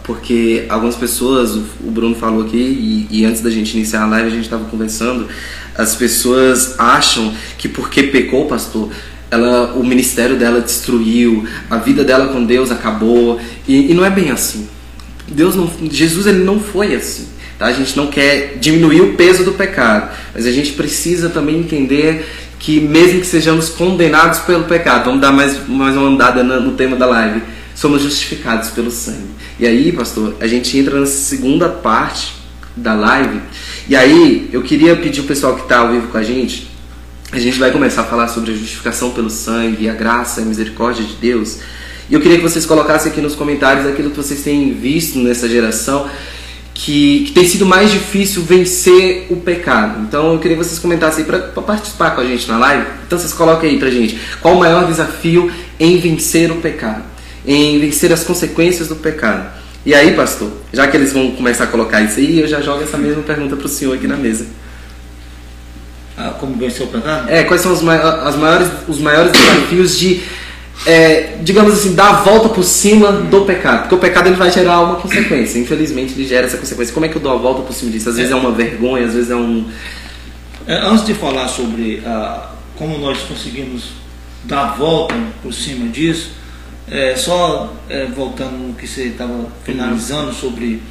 Porque algumas pessoas, o Bruno falou aqui, e, e antes da gente iniciar a live a gente estava conversando, as pessoas acham que porque pecou, pastor, ela, o ministério dela destruiu, a vida dela com Deus acabou, e, e não é bem assim. Deus não, Jesus ele não foi assim. Tá? A gente não quer diminuir o peso do pecado, mas a gente precisa também entender que mesmo que sejamos condenados pelo pecado, vamos dar mais, mais uma andada no tema da live, somos justificados pelo sangue. E aí, pastor, a gente entra na segunda parte da live. E aí, eu queria pedir o pessoal que está ao vivo com a gente, a gente vai começar a falar sobre a justificação pelo sangue, a graça e a misericórdia de Deus. E eu queria que vocês colocassem aqui nos comentários aquilo que vocês têm visto nessa geração que, que, tem sido mais difícil vencer o pecado. Então eu queria que vocês comentassem para participar com a gente na live. Então vocês coloquem aí pra gente qual o maior desafio em vencer o pecado, em vencer as consequências do pecado. E aí, pastor, já que eles vão começar a colocar isso aí, eu já jogo essa mesma pergunta para o senhor aqui na mesa.
Ah, como vencer o pecado?
É, quais são os, as maiores, os maiores desafios de é, digamos assim, dar a volta por cima do pecado. Porque o pecado ele vai gerar uma consequência. Infelizmente, ele gera essa consequência. Como é que eu dou a volta por cima disso? Às vezes é uma vergonha, às vezes é um.
É, antes de falar sobre ah, como nós conseguimos dar a volta por cima disso, é, só é, voltando no que você estava finalizando sobre,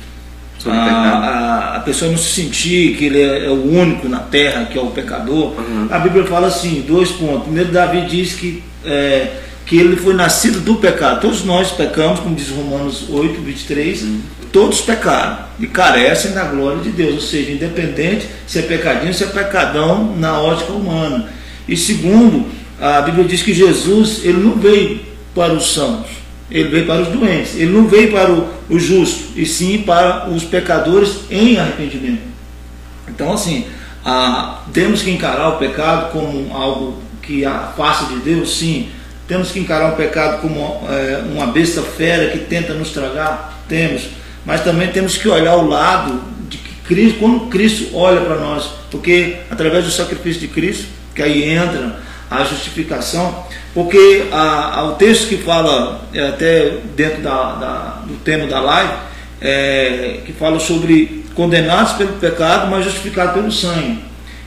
sobre a, a, a, pessoa não se sentir que ele é, é, o único na terra que é o pecador, uhum. a Bíblia fala assim: dois pontos. Primeiro, Davi diz que. É, que ele foi nascido do pecado. Todos nós pecamos, como diz Romanos 8, 23, hum. todos pecaram e carecem da glória de Deus, ou seja, independente se é pecadinho, se é pecadão na ótica humana. E segundo, a Bíblia diz que Jesus, ele não veio para os sãos, ele veio para os doentes, ele não veio para o, o justo, e sim para os pecadores em arrependimento. Então, assim, a, temos que encarar o pecado como algo que afasta de Deus, sim, temos que encarar o pecado como é, uma besta fera que tenta nos tragar? Temos. Mas também temos que olhar o lado de que Cristo, quando Cristo olha para nós, porque através do sacrifício de Cristo, que aí entra a justificação, porque a, a, o texto que fala, é, até dentro da, da, do tema da live, é, que fala sobre condenados pelo pecado, mas justificados pelo sangue.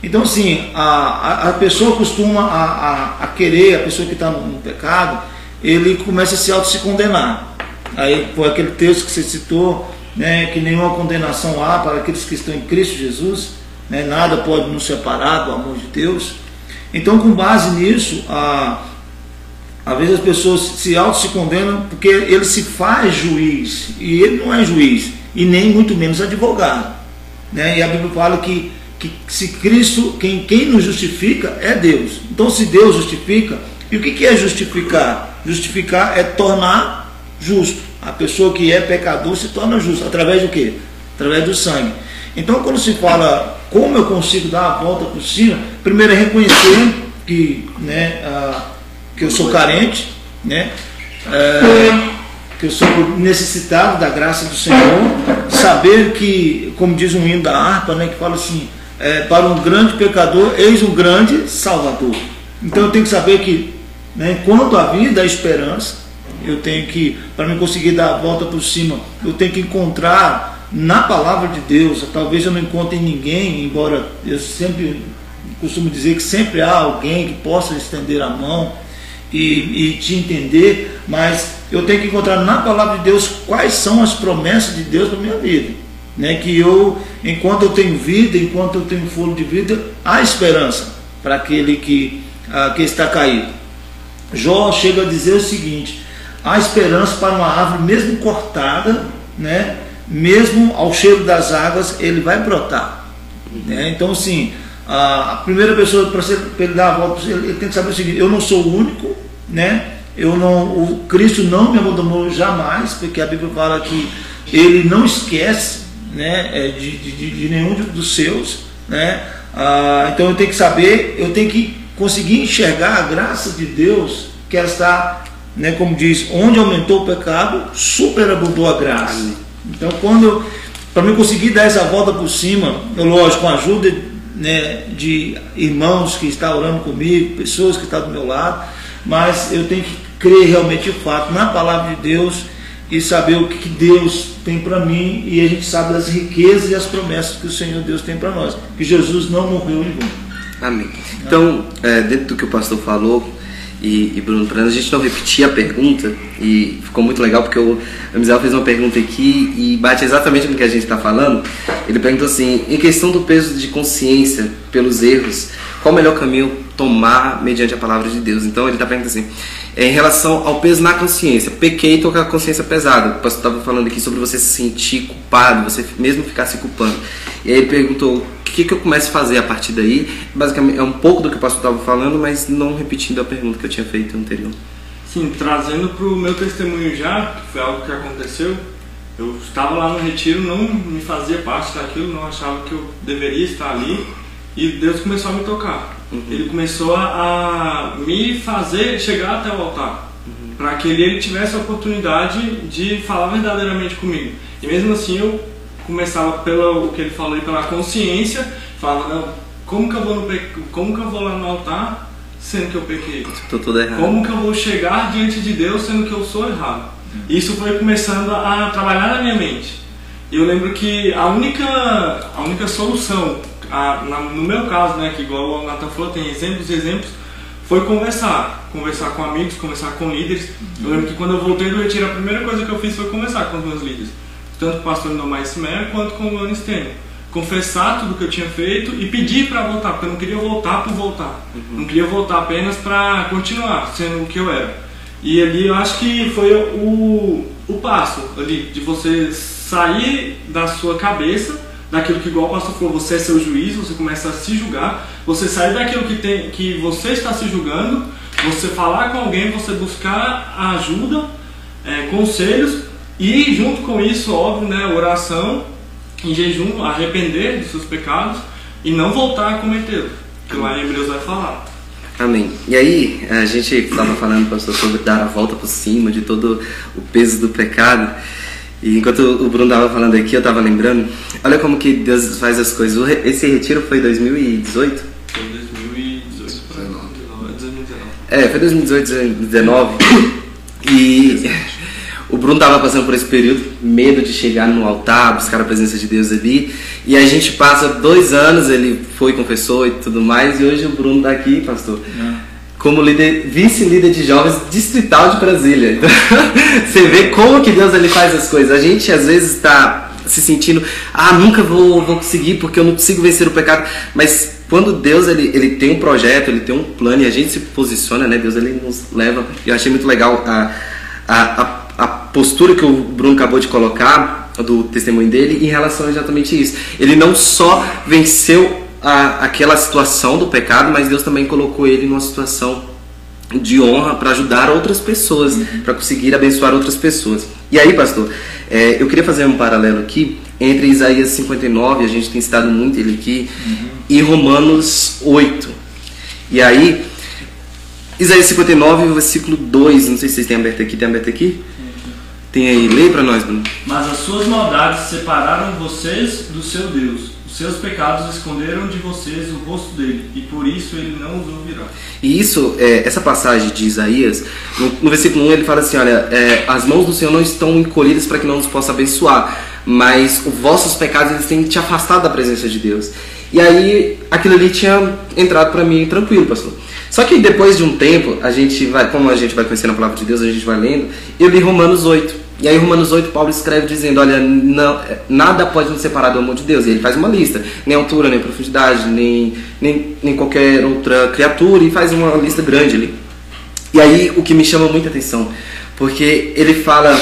Então, assim, a, a, pessoa costuma a, a, querer, a pessoa que está no, no, pecado, ele começa a se auto-se condenar. Aí foi aquele texto que você citou, né, que nenhuma condenação há para aqueles que estão em Cristo Jesus, né, nada pode nos separar do amor de Deus. Então, com base nisso, a, às vezes as pessoas se auto-se condenam porque ele se faz juiz, e ele não é juiz, e nem muito menos advogado. Né? E a Bíblia fala que que se Cristo, quem, quem nos justifica é Deus. Então, se Deus justifica, e o que, que é justificar? Justificar é tornar justo. A pessoa que é pecador se torna justo. Através do quê? Através do sangue. Então, quando se fala como eu consigo dar a volta por cima, primeiro é reconhecer que, né, a, que eu sou carente, né, é, que eu sou necessitado da graça do Senhor, saber que, como diz um hino da harpa, né, que fala assim, é, para um grande pecador, eis um grande salvador. Então eu tenho que saber que, né, enquanto a vida, a esperança, eu tenho que, para me conseguir dar a volta por cima, eu tenho que encontrar na palavra de Deus. Talvez eu não encontre ninguém, embora eu sempre costumo dizer que sempre há alguém que possa estender a mão e, e te entender, mas eu tenho que encontrar na palavra de Deus quais são as promessas de Deus para minha vida. Né? Que eu, enquanto eu tenho vida, enquanto eu tenho fôlego de vida, há esperança para aquele que, ah, que está caído. Jó chega a dizer o seguinte: há esperança para uma árvore, mesmo cortada, né? Mesmo ao cheiro das águas, ele vai brotar. Né? Então, assim, a primeira pessoa, para ele dar a volta, ele tem que saber o seguinte: eu não sou o único, né? Eu não, o Cristo não me abandonou jamais, porque a Bíblia fala que ele não esquece né, é, de, de, de nenhum dos seus. Né? Ah, então eu tenho que saber, eu tenho que conseguir enxergar a graça de Deus, que ela está, né, como diz, onde aumentou o pecado, superabundou a graça. Então quando, para mim conseguir dar essa volta por cima, eu lógico, com a ajuda né, de irmãos que estão orando comigo, pessoas que estão do meu lado, mas eu tenho que crer realmente o fato na palavra de Deus e saber o que Deus tem para mim e a gente sabe das riquezas e as promessas que o Senhor Deus tem para nós, que Jesus não morreu em vão.
Amém. Então, é, dentro do que o pastor falou, e, e Bruno, para a gente não repetir a pergunta, e ficou muito legal porque o Amizel fez uma pergunta aqui e bate exatamente no que a gente está falando. Ele perguntou assim: em questão do peso de consciência pelos erros, qual o melhor caminho tomar mediante a palavra de Deus? Então ele está perguntando assim: em relação ao peso na consciência, pequei tô com a consciência pesada. O pastor estava falando aqui sobre você se sentir culpado, você mesmo ficar se culpando. E aí ele perguntou: que, que eu começo a fazer a partir daí? Basicamente, é um pouco do que o pastor estava falando, mas não repetindo a pergunta que eu tinha feito anterior.
Sim, trazendo para o meu testemunho já, que foi algo que aconteceu, eu estava lá no retiro, não me fazia parte daquilo, não achava que eu deveria estar ali, e Deus começou a me tocar. Uhum. Ele começou a, a, me fazer chegar até o altar, uhum. para que ele, ele tivesse a oportunidade de falar verdadeiramente comigo. E mesmo assim eu começava pelo o que ele falou pela consciência, falava, não, como que eu vou no como que eu vou lá no altar sendo que eu pequei?
Estou tudo errado.
Como que eu vou chegar diante de Deus sendo que eu sou errado? Isso foi começando a trabalhar na minha mente. Eu lembro que a única a única solução, a, na, no meu caso, né, que igual o Nathan falou, tem exemplos e exemplos, foi conversar, conversar com amigos, conversar com líderes. Eu lembro que quando eu voltei do retiro, a primeira coisa que eu fiz foi conversar com os meus líderes tanto com o pastor Nomais Simer quanto com o Luan Stênio. Confessar tudo que eu tinha feito e pedir para voltar, porque eu não queria voltar por voltar. Uhum. Não queria voltar apenas para continuar sendo o que eu era. E ali eu acho que foi o, o passo ali, de você sair da sua cabeça, daquilo que igual o pastor falou, você é seu juiz, você começa a se julgar, você sair daquilo que, tem, que você está se julgando, você falar com alguém, você buscar ajuda, é, conselhos e junto com isso, óbvio, né, oração em jejum, arrepender dos seus pecados e não voltar a cometê-los, que lá em Hebreus vai falar.
Amém. E aí, a gente estava falando, pastor, sobre dar a volta por cima de todo o peso do pecado. E enquanto o Bruno estava falando aqui, eu estava lembrando, olha como que Deus faz as coisas. Esse retiro foi 2018?
Foi 2018. 2019.
É, foi 2018, 2019. E o Bruno estava passando por esse período, medo de chegar no altar, buscar a presença de Deus ali. E a gente passa dois anos, ele foi, confessou e tudo mais, e hoje o Bruno está aqui, pastor, é. Como líder, vice-líder de jovens distrital de Brasília. Então, você vê como que Deus ele faz as coisas. A gente às vezes está se sentindo, ah, nunca vou, vou conseguir porque eu não consigo vencer o pecado. Mas quando Deus ele, ele tem um projeto, ele tem um plano e a gente se posiciona, né? Deus ele nos leva. Eu achei muito legal a, a, a a postura que o Bruno acabou de colocar, do testemunho dele, em relação a exatamente isso. Ele não só venceu a, aquela situação do pecado, mas Deus também colocou ele numa situação de honra para ajudar outras pessoas, uhum. para conseguir abençoar outras pessoas. E aí, pastor, é, eu queria fazer um paralelo aqui entre Isaías 59, a gente tem citado muito ele aqui, uhum. e Romanos 8. E aí, Isaías 59, versículo 2, não sei se vocês têm aberto aqui, tem aberto aqui? Tem aí, lê para nós, Bruno.
Mas as suas maldades separaram vocês do seu Deus. Seus pecados esconderam de vocês o rosto dele, e por isso ele não os ouvirá.
E isso, é, essa passagem de Isaías, no, no, versículo 1 ele fala assim: Olha, é, as mãos do Senhor não estão encolhidas para que não nos possa abençoar, mas os vossos pecados eles têm te afastado da presença de Deus. E aí aquilo ali tinha entrado para mim tranquilo, pastor. Só que depois de um tempo, a gente vai, como a gente vai conhecendo a palavra de Deus, a gente vai lendo, eu li Romanos 8. E aí Romanos 8, Paulo escreve dizendo, olha, não, nada pode nos separar do amor de Deus. E ele faz uma lista, nem altura, nem profundidade, nem, nem, nem qualquer outra criatura, e faz uma lista grande ali. E aí o que me chama muita atenção, porque ele fala,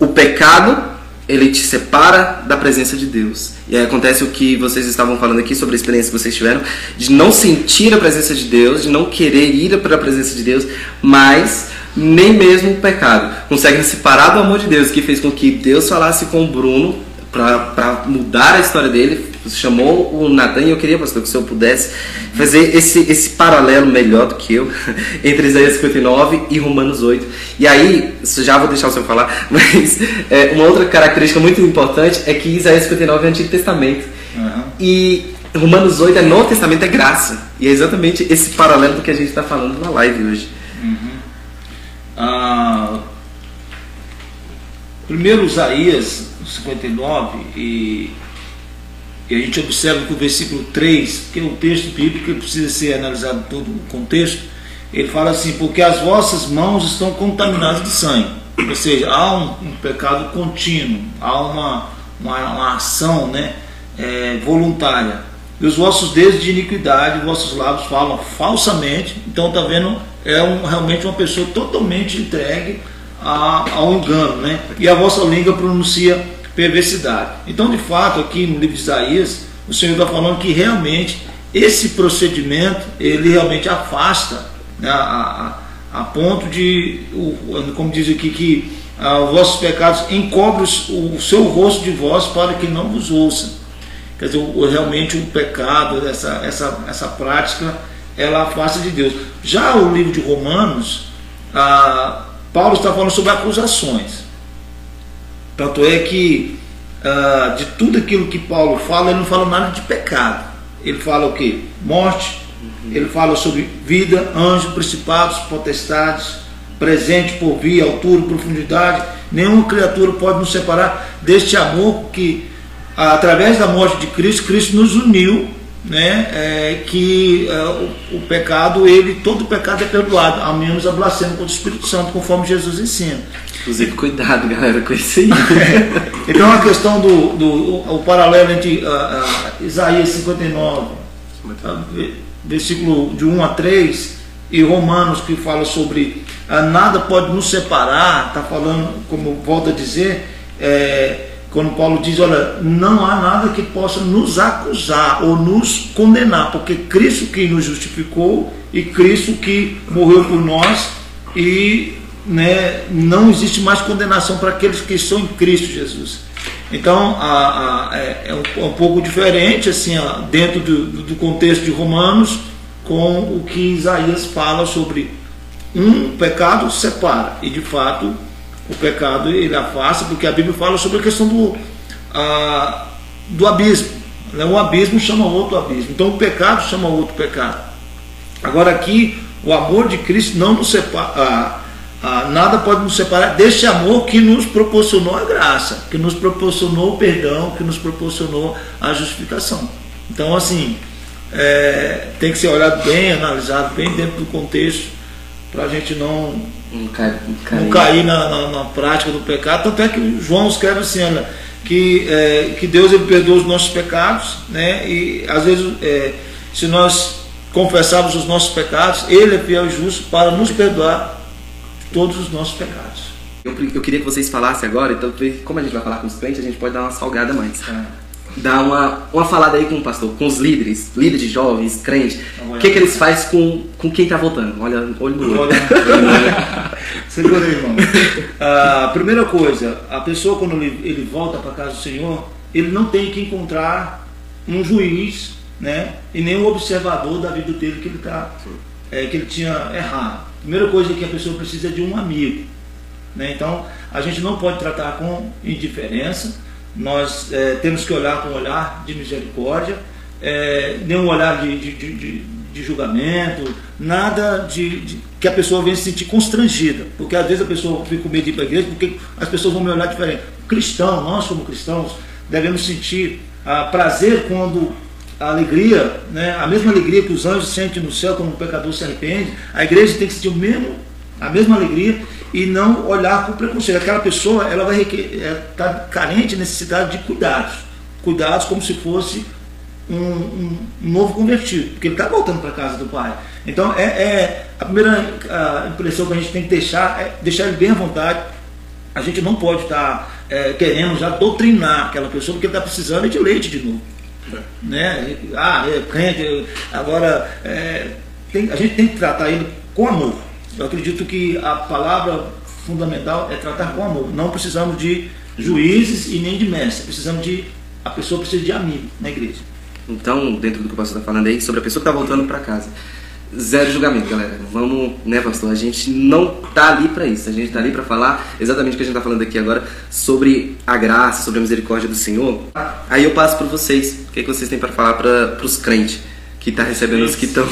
o pecado ele te separa da presença de Deus. E aí acontece o que vocês estavam falando aqui sobre a experiência que vocês tiveram, de não sentir a presença de Deus, de não querer ir para a presença de Deus, mas nem mesmo o pecado consegue separar do amor de Deus, que fez com que Deus falasse com o Bruno para mudar a história dele, chamou o Natan e eu queria, pastor, que o senhor pudesse fazer esse, esse paralelo melhor do que eu entre Isaías 59 e Romanos 8. E aí, já vou deixar o senhor falar, mas é, uma outra característica muito importante é que Isaías 59 é Antigo Testamento. Uhum. E Romanos 8 é Novo Testamento, é graça. E é exatamente esse paralelo do que a gente está falando na live hoje.
Ah, primeiro Isaías 59 e, e, a gente observa que o versículo 3, que é um texto bíblico que precisa ser analisado todo o contexto, ele fala assim, porque as vossas mãos estão contaminadas de sangue. Ou seja, há um, um pecado contínuo, há uma, uma, uma ação né, é, voluntária. E os vossos dedos de iniquidade, vossos lábios falam falsamente. Então está vendo, é um, realmente uma pessoa totalmente entregue a, ao engano, né? E a vossa língua pronuncia perversidade. Então, de fato, aqui no livro de Isaías, o Senhor está falando que realmente esse procedimento ele realmente afasta né, a, a, a, ponto de, como diz aqui, que ah, os vossos pecados encobrem o, o seu rosto de vós para que não vos ouça. Quer dizer, o, realmente o pecado, essa, essa, essa prática, ela afasta de Deus. Já o livro de Romanos, ah, Paulo está falando sobre acusações. Tanto é que uh, de tudo aquilo que Paulo fala, ele não fala nada de pecado. Ele fala o que? Morte, ele fala sobre vida, anjos, principados, potestades, presente, por via, altura, profundidade. Nenhuma criatura pode nos separar deste amor que, através da morte de Cristo, Cristo nos uniu né, é, que é, o, o, pecado, ele, todo pecado é perdoado, a menos a blasfêmia contra o Espírito Santo, conforme Jesus ensina.
Inclusive, cuidado, galera, com isso aí.
então, a questão do, do o, o paralelo entre uh, uh, Isaías 59, uh, versículo de 1 a 3, e Romanos, que fala sobre nada pode nos separar, está falando, como volta a dizer, é, quando Paulo diz, olha, não há nada que possa nos acusar ou nos condenar, porque Cristo que nos justificou e Cristo que morreu por nós e né, não existe mais condenação para aqueles que estão em Cristo Jesus. Então a, a, é, é, um, é, um, pouco diferente assim a, dentro do, do contexto de Romanos com o que Isaías fala sobre um pecado separa e de fato o pecado ele afasta, porque a Bíblia fala sobre a questão do, a, do abismo. Né? Um abismo chama outro abismo. Então o pecado chama outro pecado. Agora aqui, o amor de Cristo não nos separa. nada pode nos separar deste amor que nos proporcionou a graça, que nos proporcionou o perdão, que nos proporcionou a justificação. Então, assim, é, tem que ser olhado bem, analisado bem dentro do contexto, para a gente não não, cai, não, cair. não cair na, na, na, prática do pecado. Tanto é que João escreve assim, olha, que, é, que Deus ele perdoa os nossos pecados, né? E às vezes, é, se nós confessarmos os nossos pecados, Ele é fiel e justo para nos perdoar todos os nossos pecados.
Eu, eu queria que vocês falassem agora, então, como a gente vai falar com os clientes, a gente pode dar uma salgada mais. É dar uma, uma falada aí com o pastor, com os líderes, líderes jovens, crentes. O que, que eles fazem com, com quem está voltando? Olha, olho no olho.
Segura aí, irmão. A primeira coisa, a pessoa quando ele, ele volta para casa do Senhor, ele não tem que encontrar um juiz, né, e nem um observador da vida dele que ele tá, é, que ele tinha errado. Primeira coisa que a pessoa precisa é de um amigo, né? Então, a gente não pode tratar com indiferença nós é, temos que olhar com um olhar de misericórdia, é, nenhum olhar de, de, de, de julgamento, nada de, de, que a pessoa venha se sentir constrangida, porque às vezes a pessoa fica com medo de ir para a igreja, porque as pessoas vão me olhar diferente. Cristão, nós como cristãos, devemos sentir ah, prazer quando a alegria, né, a mesma alegria que os anjos sentem no céu quando o pecador se arrepende, a igreja tem que sentir o mesmo, a mesma alegria e não olhar com preconceito. Aquela pessoa ela vai estar é, tá carente, necessidade de cuidados. Cuidados como se fosse um, um, novo convertido, porque ele está voltando para casa do pai. Então é, é a primeira a impressão que a gente tem que deixar é deixar ele bem à vontade. A gente não pode estar tá, é, querendo já doutrinar aquela pessoa, porque ele está precisando de leite de novo. Né? Ah, é agora é, tem, a gente tem que tratar ele com amor. Eu acredito que a palavra fundamental é tratar com amor. Não precisamos de juízes e nem de mestres. Precisamos de. A pessoa precisa de amigo na igreja.
Então, dentro do que o pastor está falando aí, sobre a pessoa que está voltando para casa. Zero julgamento, galera. Vamos, né, pastor? A gente não tá ali para isso. A gente tá ali para falar exatamente o que a gente tá falando aqui agora sobre a graça, sobre a misericórdia do Senhor. Aí eu passo para vocês. O que, é que vocês têm para falar para os crentes que tá recebendo os que estão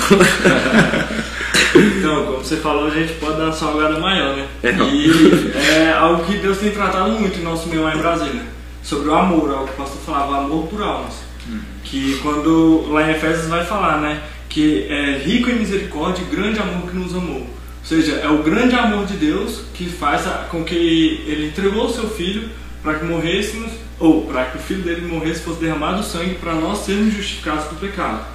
Então, como você falou, a gente pode dar uma salgada maior, né? É. E é algo que Deus tem tratado muito em nosso meio lá em Brasília. Sobre o amor, algo que o pastor falava, amor por almas. Hum. Que quando lá em Efésios vai falar, né? Que é rico em misericórdia e grande amor que nos amou. Ou seja, é o grande amor de Deus que faz com que ele entregou o seu filho para que morrêssemos, ou para que o filho dele morresse, fosse derramado sangue para nós sermos justificados do pecado.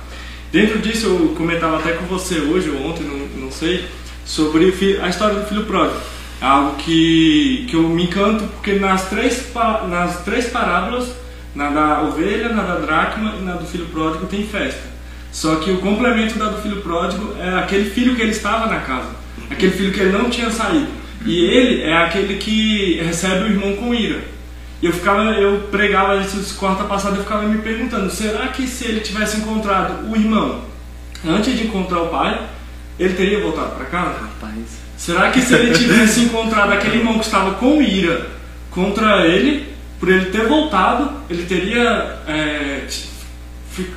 Dentro disso, eu comentava até com você hoje ou ontem, não, não sei, sobre a história do filho pródigo. É algo que, que eu me encanto porque nas três, nas três parábolas, na da ovelha, na da dracma e na do filho pródigo, tem festa. Só que o complemento da do filho pródigo é aquele filho que ele estava na casa, aquele filho que ele não tinha saído. E ele é aquele que recebe o irmão com ira. E eu ficava, eu pregava isso quarta passada, eu ficava me perguntando, será que se ele tivesse encontrado o irmão antes de encontrar o pai, ele teria voltado para casa? Rapaz. Será que se ele tivesse encontrado aquele irmão que estava com ira contra ele, por ele ter voltado, ele teria é,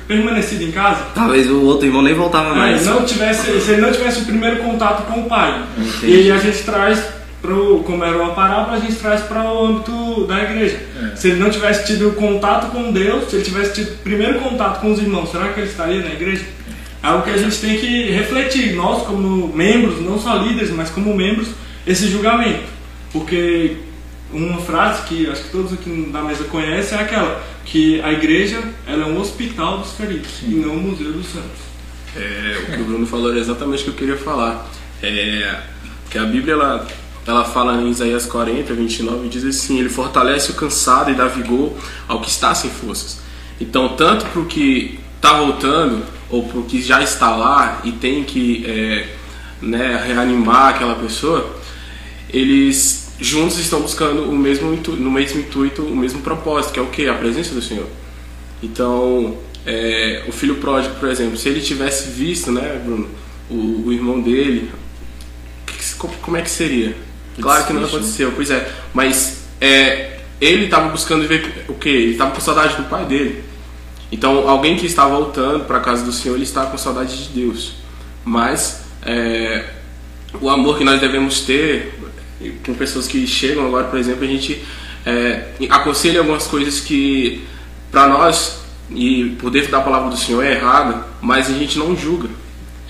permanecido em casa?
Talvez o outro irmão nem voltava mais.
É, não tivesse, se ele não tivesse o primeiro contato com o pai. Entendi. E a gente traz pro, como era uma parábola, a gente traz para o âmbito da igreja. É. Se ele não tivesse tido contato com Deus, se ele tivesse tido primeiro contato com os irmãos, será que ele estaria na igreja? É algo que a gente tem que refletir, nós como membros, não só líderes, mas como membros, esse julgamento. Porque uma frase que acho que todos aqui da mesa conhecem é aquela, que a igreja ela é um hospital dos feridos Sim. e não um museu dos santos.
É, o que o Bruno falou é exatamente o que eu queria falar. É, que a Bíblia ela ela fala em Isaías 40, 29, diz assim: Ele fortalece o cansado e dá vigor ao que está sem forças. Então, tanto para o que está voltando, ou para o que já está lá e tem que é, né, reanimar aquela pessoa, eles juntos estão buscando o mesmo intuito, no mesmo intuito, o mesmo propósito, que é o que? A presença do Senhor. Então, é, o filho pródigo, por exemplo, se ele tivesse visto, né, Bruno, o, o irmão dele, como é que seria? Claro que não aconteceu, pois é. Mas é, ele estava buscando ver o que? Ele estava com saudade do pai dele. Então, alguém que está voltando para a casa do Senhor, ele está com saudade de Deus. Mas é, o amor que nós devemos ter com pessoas que chegam agora, por exemplo, a gente é, aconselha algumas coisas que para nós e por dentro da palavra do Senhor é errado, mas a gente não julga.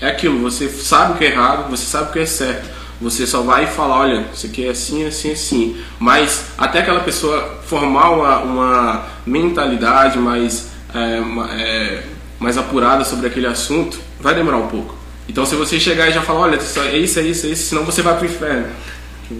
É aquilo, você sabe o que é errado, você sabe o que é certo. Você só vai falar, olha, isso aqui é assim, assim, assim. Mas até aquela pessoa formar uma, uma mentalidade mais, é, é, mais apurada sobre aquele assunto, vai demorar um pouco. Então se você chegar e já falar, olha, é isso, é isso, é isso, senão você vai pro inferno.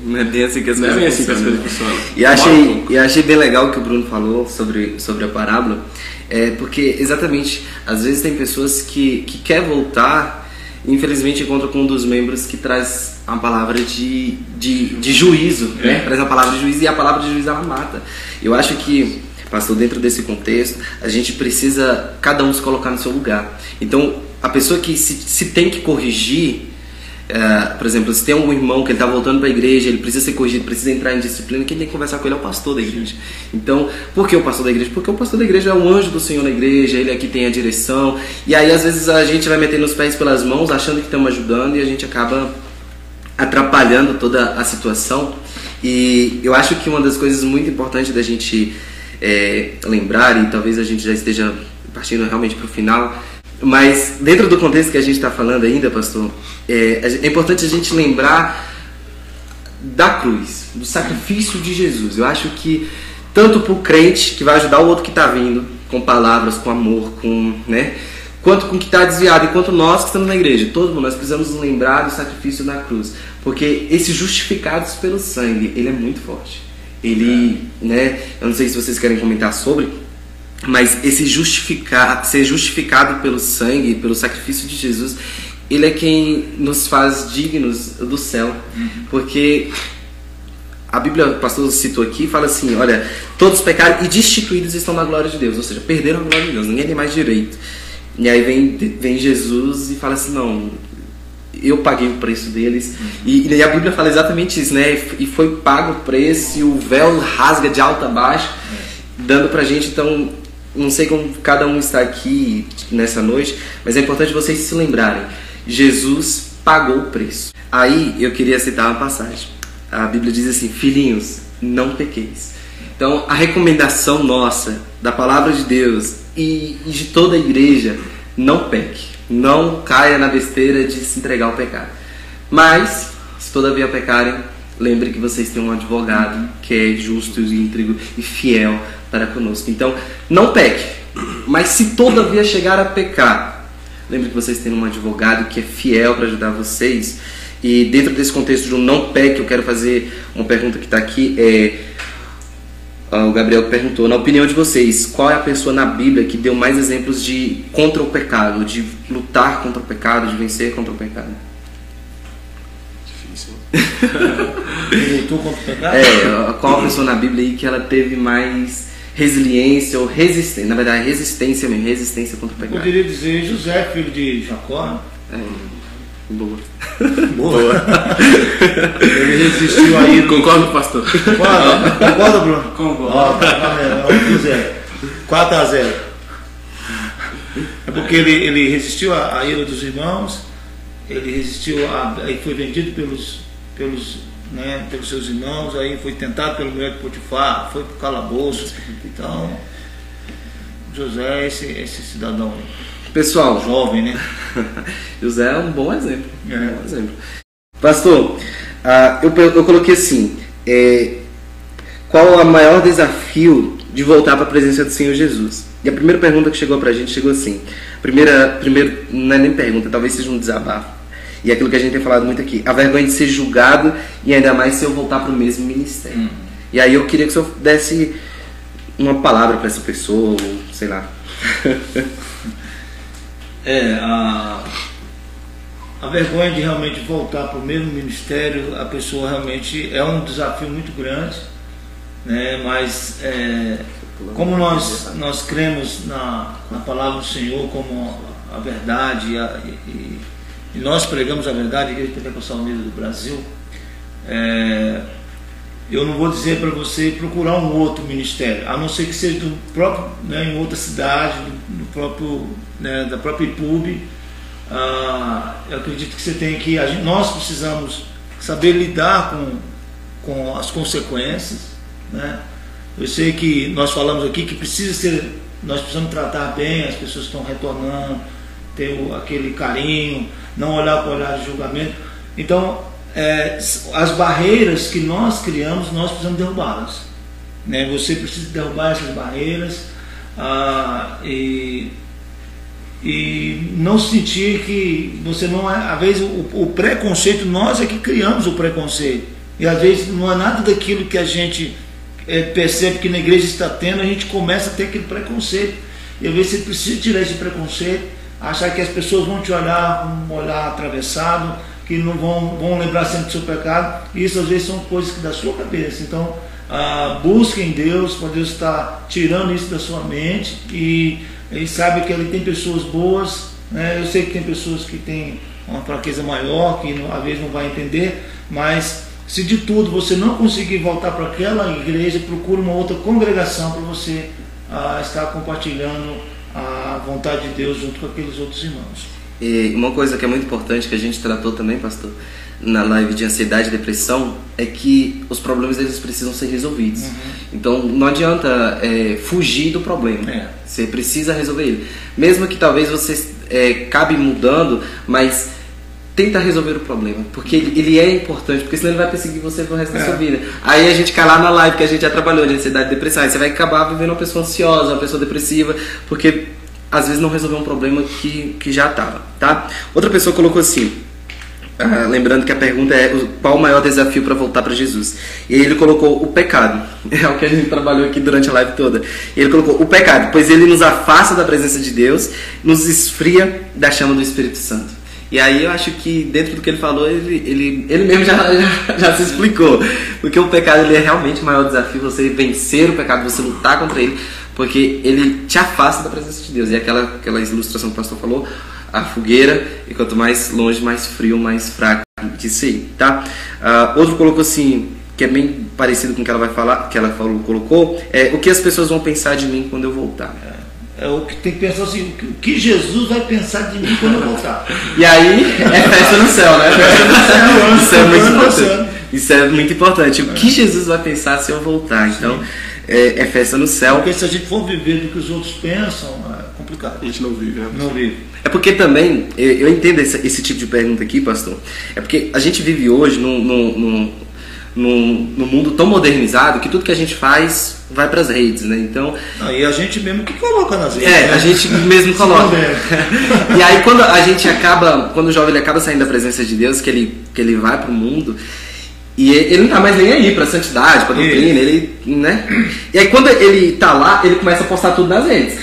Não é bem assim que as coisas é assim funcionam. E achei, e achei bem legal o que o Bruno falou sobre, sobre a parábola, é porque exatamente, às vezes tem pessoas que, que quer voltar infelizmente encontra com um dos membros que traz a palavra de, de, de juízo, é. né? Traz a palavra de juízo e a palavra de juízo ela mata. Eu acho que, pastor, dentro desse contexto, a gente precisa cada um se colocar no seu lugar. Então, a pessoa que se, se tem que corrigir, Uh, por exemplo, se tem um irmão que ele está voltando para a igreja, ele precisa ser corrigido, precisa entrar em disciplina, quem tem que conversar com ele é o pastor da igreja. Então, por que o pastor da igreja? Porque o pastor da igreja é o anjo do Senhor na igreja, ele é que tem a direção. E aí, às vezes, a gente vai metendo os pés pelas mãos, achando que estamos ajudando, e a gente acaba atrapalhando toda a situação. E eu acho que uma das coisas muito importantes da gente é, lembrar, e talvez a gente já esteja partindo realmente para o final. Mas dentro do contexto que a gente está falando ainda, pastor, é, é importante a gente lembrar da cruz, do sacrifício de Jesus. Eu acho que tanto para o crente que vai ajudar o outro que está vindo, com palavras, com amor, com, né, quanto com o que está desviado, enquanto nós que estamos na igreja, todo mundo, nós precisamos lembrar do sacrifício da cruz, porque esses justificados pelo sangue, ele é muito forte. Ele, né, eu não sei se vocês querem comentar sobre, mas esse justificar, ser justificado pelo sangue, pelo sacrifício de Jesus, ele é quem nos faz dignos do céu, uhum. porque a Bíblia, o pastor citou aqui, fala assim: olha, todos pecaram e destituídos estão da glória de Deus, ou seja, perderam a glória de Deus, ninguém tem mais direito. E aí vem, vem Jesus e fala assim: não, eu paguei o preço deles. E, e, a Bíblia fala exatamente isso, né? E foi pago o preço, e o véu rasga de alto a baixo, dando pra gente. Então, não sei como cada um está aqui nessa noite, mas é importante vocês se lembrarem: Jesus pagou o preço. Aí eu queria citar uma passagem. A Bíblia diz assim: Filhinhos, não pequeis. Então, a recomendação nossa, da palavra de Deus e, e de toda a igreja, não peque. Não caia na besteira de se entregar ao pecado. Mas, se todavia pecarem, lembre que vocês têm um advogado que é justo e íntegro e fiel para conosco. Então, não peque. Mas se todavia chegar a pecar, lembre que vocês têm um advogado que é fiel para ajudar vocês. E dentro desse contexto de um não peque, eu quero fazer uma pergunta que está aqui. É, ah, o Gabriel perguntou, na opinião de vocês, qual é a pessoa na Bíblia que deu mais exemplos de contra o pecado, de lutar contra o pecado, de vencer contra o pecado?
Lutou contra o pecado?
É, qual a pessoa na Bíblia aí que ela teve mais resiliência ou resistência, na verdade resistência mesmo, resistência contra o pecado?
Eu poderia dizer José, filho de Jacó.
É. Boa.
Boa. Ele resistiu aí.
Concordo, pastor.
Concorda, Concorda Bruno?
Concordo.
Ó, tá 4 a 0. É porque ele, ele resistiu à, ira dos irmãos, ele resistiu, a, aí foi vendido pelos, pelos, né, pelos seus irmãos, aí foi tentado pelo mulher de Potifar, foi para o calabouço. Então, José é esse, esse cidadão.
Pessoal,
jovem, né?
José é um bom exemplo. É. Um bom exemplo. Pastor, uh, eu, eu coloquei assim: é, qual é o maior desafio de voltar para a presença do Senhor Jesus? E a primeira pergunta que chegou para a gente chegou assim: primeira, primeiro, não é nem pergunta, talvez seja um desabafo. E aquilo que a gente tem falado muito aqui: a vergonha de ser julgado e ainda mais se eu voltar para o mesmo ministério. Hum. E aí eu queria que o senhor desse uma palavra para essa pessoa, ou sei lá.
É, a, a vergonha de realmente voltar para o mesmo ministério, a pessoa realmente é um desafio muito grande, né? mas é, como nós, nós cremos na, na palavra do Senhor como a verdade e, a, e, e nós pregamos a verdade, a Igreja Pentecostal Unida do Brasil, é, eu não vou dizer para você procurar um outro ministério, a não ser que seja do próprio, né, em outra cidade, do, do próprio, né, da própria IPUB. Ah, eu acredito que você tem que, gente, nós precisamos saber lidar com, com as consequências. Né? Eu sei que nós falamos aqui que precisa ser, nós precisamos tratar bem as pessoas que estão retornando, ter aquele carinho, não olhar com olhar de julgamento. Então, é, as barreiras que nós criamos, nós precisamos derrubá-las. Né? Você precisa derrubar essas barreiras ah, e, e não sentir que você não é. Às vezes o, o, preconceito, nós é que criamos o preconceito. E às vezes não é nada daquilo que a gente é, percebe que na igreja está tendo, a gente começa a ter aquele preconceito. E às vezes você precisa tirar esse preconceito, achar que as pessoas vão te olhar com um olhar atravessado que não vão, vão lembrar sempre do seu pecado. Isso às vezes são coisas que da sua cabeça. Então, ah, busquem Deus, para Deus estar tirando isso da sua mente e, e sabe que ali tem pessoas boas. Né? Eu sei que tem pessoas que têm uma fraqueza maior, que não, às vezes não vai entender, mas se de tudo você não conseguir voltar para aquela igreja, procure uma outra congregação para você ah, estar compartilhando a vontade de Deus junto com aqueles outros irmãos.
E uma coisa que é muito importante que a gente tratou também, pastor, na live de ansiedade e depressão, é que os problemas eles precisam ser resolvidos. Uhum. Então não adianta é, fugir do problema. É. Você precisa resolver ele. Mesmo que talvez você é, cabe mudando, mas tenta resolver o problema, porque ele, ele, é importante, porque senão ele vai perseguir você pro resto é. da sua vida. Aí a gente cai lá na live que a gente já trabalhou de ansiedade e depressão, aí você vai acabar vivendo uma pessoa ansiosa, uma pessoa depressiva, porque às vezes não resolveu um problema que, que já estava, tá? Outra pessoa colocou assim, ah, lembrando que a pergunta é qual o maior desafio para voltar para Jesus. E ele colocou o pecado. É o que a gente trabalhou aqui durante a live toda. E ele colocou o pecado, pois ele nos afasta da presença de Deus, nos esfria da chama do Espírito Santo. E aí eu acho que dentro do que ele falou, ele, ele, ele mesmo já, já, já se explicou. Porque o pecado ele é realmente o maior desafio, você vencer o pecado, você lutar contra ele, porque ele te afasta da presença de Deus. E aquela, aquela ilustração que o pastor falou, a fogueira, e quanto mais longe, mais frio, mais fraco de ser, tá? Uh, outro colocou assim, que é bem parecido com o que ela vai falar, que ela falou, colocou, é o que as pessoas vão pensar de mim quando eu voltar.
É, é o que tem que pensar assim, o que Jesus vai pensar de mim quando eu voltar.
e aí é festa no céu, né? Festa no céu, isso é muito importante. Isso é muito importante. O que Jesus vai pensar se eu voltar? Então, é, é, festa no céu.
Porque se a gente for viver do que os outros pensam, é complicado.
A gente não vive, né?
Não vive.
É porque também, eu entendo esse, esse, tipo de pergunta aqui, pastor. É porque a gente vive hoje num, num, num, num mundo tão modernizado que tudo que a gente faz vai para as redes, né? Então.
Ah, e a gente mesmo que coloca nas redes.
É, né? a gente mesmo coloca. e aí quando a gente acaba, quando o jovem acaba saindo da presença de Deus, que ele, que ele vai para o mundo. E ele não tá mais nem aí pra santidade, pra doutrina, ele, né? E aí quando ele tá lá, ele começa a postar tudo nas redes.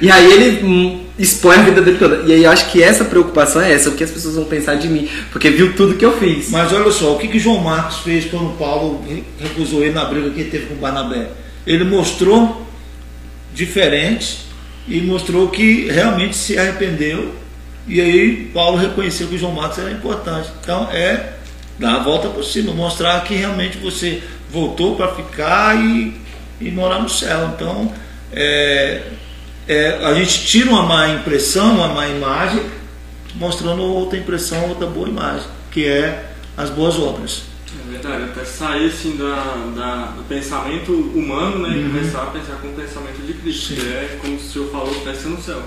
E aí ele hum, expõe a vida dele toda. E aí eu acho que essa preocupação é essa, o que as pessoas vão pensar de mim, porque viu tudo que eu fiz.
Mas olha só, o que, que João Marcos fez quando Paulo recusou ele na briga que ele teve com Barnabé? Ele mostrou diferente e mostrou que realmente se arrependeu. E aí Paulo reconheceu que João Marcos era importante. Então é dar a volta por cima, mostrar que realmente você voltou para ficar e, e morar no céu. Então é, é, a gente tira uma má impressão, uma má imagem, mostrando outra impressão, outra boa imagem, que é as boas obras.
É verdade, até sair assim da, da do pensamento humano né, uhum. e começar a pensar com o pensamento de Cristo, Sim. que é, como o senhor falou, pensa no céu.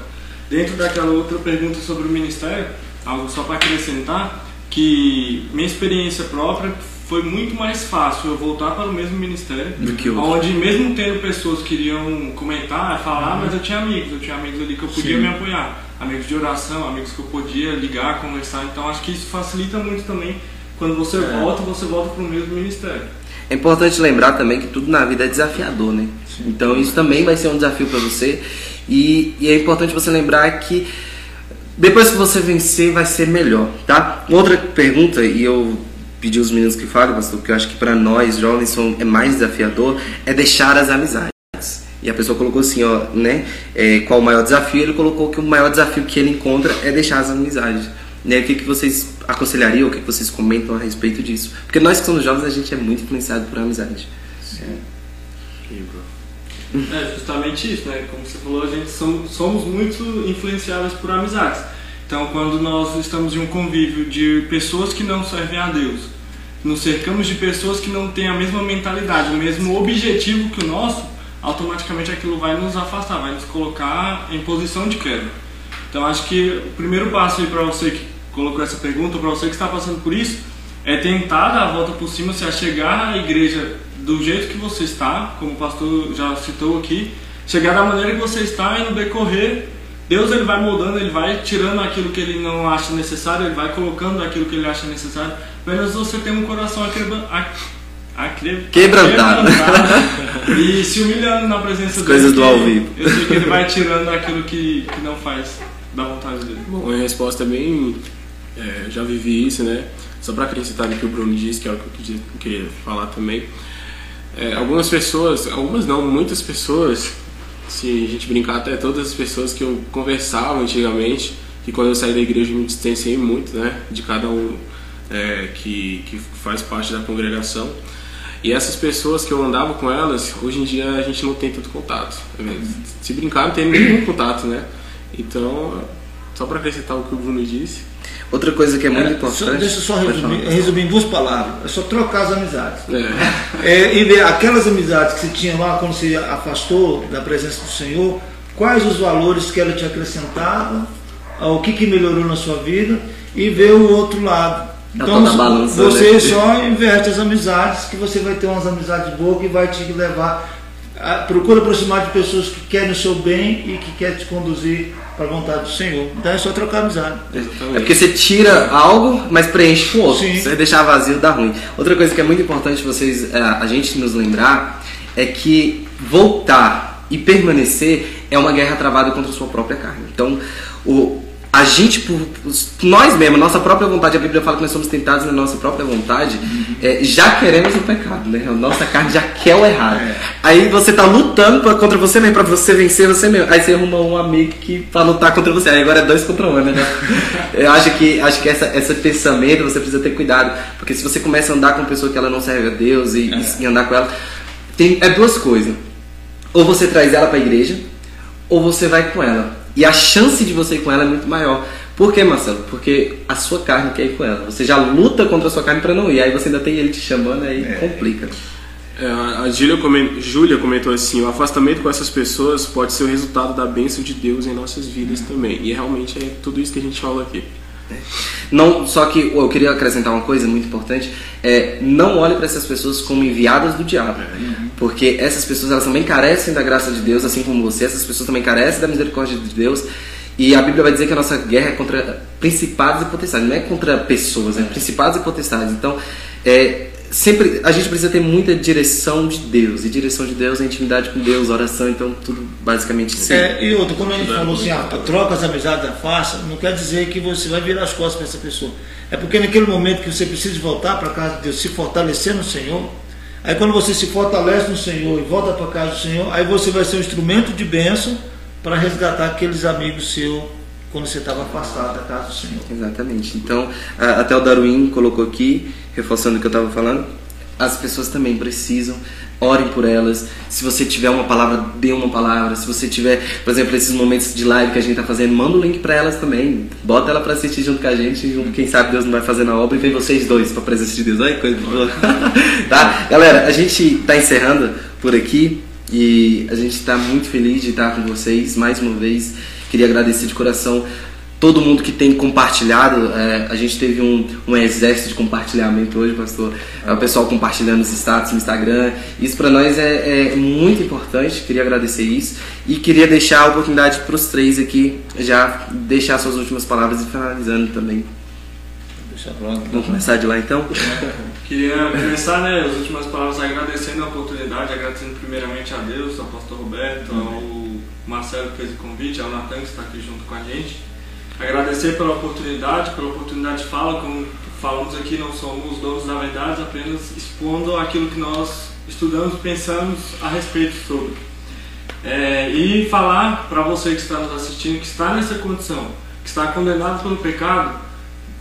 Dentro daquela outra pergunta sobre o ministério, algo só para acrescentar, que minha experiência própria foi muito mais fácil eu voltar para o mesmo ministério, do que onde mesmo tendo pessoas que iriam comentar, falar, uhum. mas eu tinha amigos, eu tinha amigos ali que eu podia Sim. me apoiar, amigos de oração, amigos que eu podia ligar, conversar, então acho que isso facilita muito também quando você é. volta, você volta para o mesmo ministério.
É importante lembrar também que tudo na vida é desafiador, né? Sim. Então isso também vai ser um desafio para você e, e é importante você lembrar que depois que você vencer, vai ser melhor, tá? Outra pergunta, e eu pedir os meninos que falem, pastor, porque eu acho que para nós jovens é mais desafiador, é deixar as amizades. E a pessoa colocou assim, ó, né? É, qual o maior desafio? Ele colocou que o maior desafio que ele encontra é deixar as amizades. Né? O que, que vocês aconselhariam, o que, que vocês comentam a respeito disso? Porque nós que somos jovens, a gente é muito influenciado por amizade. Sim.
É justamente isso, né? Como você falou, a gente somos, somos muito influenciados por amizades. Então, quando nós estamos em um convívio de pessoas que não servem a Deus, nos cercamos de pessoas que não têm a mesma mentalidade, o mesmo objetivo que o nosso, automaticamente aquilo vai nos afastar, vai nos colocar em posição de queda. Então acho que o primeiro passo aí para você que colocou essa pergunta, para você que está passando por isso, é tentar dar a volta por cima, se chegar à igreja do jeito que você está, como o pastor já citou aqui, chegar da maneira que você está e no decorrer Deus ele vai moldando, ele vai tirando aquilo que ele não acha necessário, ele vai colocando aquilo que ele acha necessário. Apenas você tem um coração acre...
quebrantado
e se humilhando na presença
As coisas do ao vivo.
Eu sei que ele vai tirando aquilo que, que não faz da vontade dele.
Bom, a resposta é bem. É, já vivi isso, né? Só para acrescentar o que o Bruno disse, que é o que eu queria falar também. É, algumas pessoas, algumas não, muitas pessoas se a gente brincar, até todas as pessoas que eu conversava antigamente, que quando eu saí da igreja eu me distanciei muito, né, de cada um é, que, que faz parte da congregação. E essas pessoas que eu andava com elas, hoje em dia a gente não tem tanto contato. Se brincar, não tem nenhum contato, né? Então, só para acrescentar o que o Bruno disse.
Outra coisa que é muito é, importante.
Só, deixa eu só resumir, resumir, em duas palavras. É só trocar as amizades. É. É, e ver aquelas amizades que você tinha lá quando você afastou da presença do Senhor, quais os valores que ela te acrescentava, o que, que melhorou na sua vida, e ver o outro lado. Então balança, você né? só inverte as amizades, que você vai ter umas amizades boas que vai te levar. A, procura aproximar de pessoas que querem o seu bem e que querem te conduzir para a vontade do Senhor. Então é só trocar amizade.
É porque você tira algo, mas preenche com outro. Sim. Você deixar vazio dá ruim. Outra coisa que é muito importante vocês, é, a gente nos lembrar é que voltar e permanecer é uma guerra travada contra a sua própria carne. Então, o, a gente, por, nós mesmos, nossa própria vontade, a Bíblia fala que nós somos tentados na nossa própria vontade, uhum. é, já queremos o pecado, né? A nossa carne já quer o errado. É. Aí você tá lutando pra, contra você mesmo, pra você vencer você mesmo. Aí você arruma um amigo que pra lutar contra você. Aí agora é dois contra um, né? Eu acho que, acho que essa, esse pensamento você precisa ter cuidado. Porque se você começa a andar com uma pessoa que ela não serve a Deus e, é. e andar com ela, tem, é duas coisas. Ou você traz ela pra igreja, ou você vai com ela. E a chance de você ir com ela é muito maior. Por que, Marcelo? Porque a sua carne quer ir com ela. Você já luta contra a sua carne para não ir. Aí você ainda tem ele te chamando, aí é. complica.
É, a Júlia comentou, comentou assim: o afastamento com essas pessoas pode ser o resultado da bênção de Deus em nossas vidas uhum. também. E realmente é tudo isso que a gente fala aqui.
Não, só que eu queria acrescentar uma coisa muito importante, é não olhe para essas pessoas como enviadas do diabo, uhum. porque essas pessoas elas também carecem da graça de Deus, assim como você, essas pessoas também carecem da misericórdia de Deus. E a Bíblia vai dizer que a nossa guerra é contra principados e potestades, não é contra pessoas, é principados e potestades. Então, é, sempre a gente precisa ter muita direção de Deus. E direção de Deus é intimidade com Deus, oração, então tudo basicamente sim.
É, e outro, quando ele falou assim, ah, troca as amizades da face, não quer dizer que você vai virar as costas para essa pessoa. É porque naquele momento que você precisa voltar para casa de Deus, se fortalecer no Senhor, aí quando você se fortalece no Senhor e volta para casa do Senhor, aí você vai ser um instrumento de bênção para resgatar aqueles amigos seus quando você estava afastado da casa do Senhor.
Exatamente. Então, até o Darwin colocou aqui reforçando o que eu estava falando, as pessoas também precisam, orem por elas. Se você tiver uma palavra, dê uma palavra. Se você tiver, por exemplo, esses momentos de live que a gente está fazendo, manda o um link para elas também. Bota ela para assistir junto com a gente. Quem sabe Deus não vai fazer na obra e vem vocês dois para presença de Deus. Olha que coisa boa. tá? Galera, a gente está encerrando por aqui e a gente está muito feliz de estar com vocês mais uma vez. Queria agradecer de coração todo mundo que tem compartilhado. É, a gente teve um, um exército de compartilhamento hoje, pastor. É, o pessoal compartilhando os status no Instagram. Isso para nós é, é, muito importante. Queria agradecer isso. E queria deixar a oportunidade para os três aqui já deixar suas últimas palavras e finalizando também. Vamos começar de lá então?
Queria começar né, as últimas palavras agradecendo a oportunidade, agradecendo primeiramente a Deus, ao pastor Roberto, ao Marcelo que fez o convite, ao Natan que está aqui junto com a gente. Agradecer pela oportunidade, pela oportunidade de fala, como falamos aqui, não somos donos da verdade, apenas expondo aquilo que nós estudamos, pensamos a respeito sobre. É, e falar para você que está nos assistindo, que está nessa condição, que está condenado pelo pecado,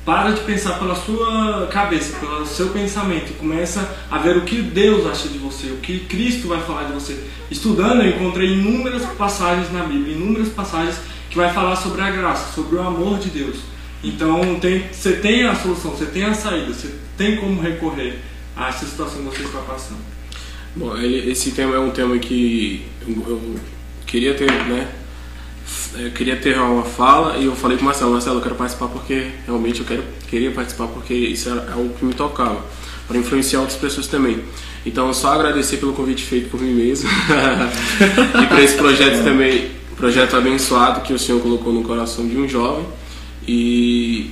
para de pensar pela sua cabeça, pelo seu pensamento, começa a ver o que Deus acha de você, o que Cristo vai falar de você. Estudando, eu encontrei inúmeras passagens na Bíblia, inúmeras passagens que vai falar sobre a graça, sobre o amor de Deus. Então tem, você tem a solução, você tem a saída, você tem como recorrer a essa situação que você está passando.
Bom, esse tema é um tema que eu, queria ter, né? Eu queria ter uma fala e eu falei com o Marcelo, Marcelo, eu quero participar porque realmente eu quero, queria participar porque isso é algo que me tocava, para influenciar outras pessoas também. Então, só agradecer pelo convite feito por mim mesmo e para esse projeto também projeto abençoado que o Senhor colocou no coração de um jovem e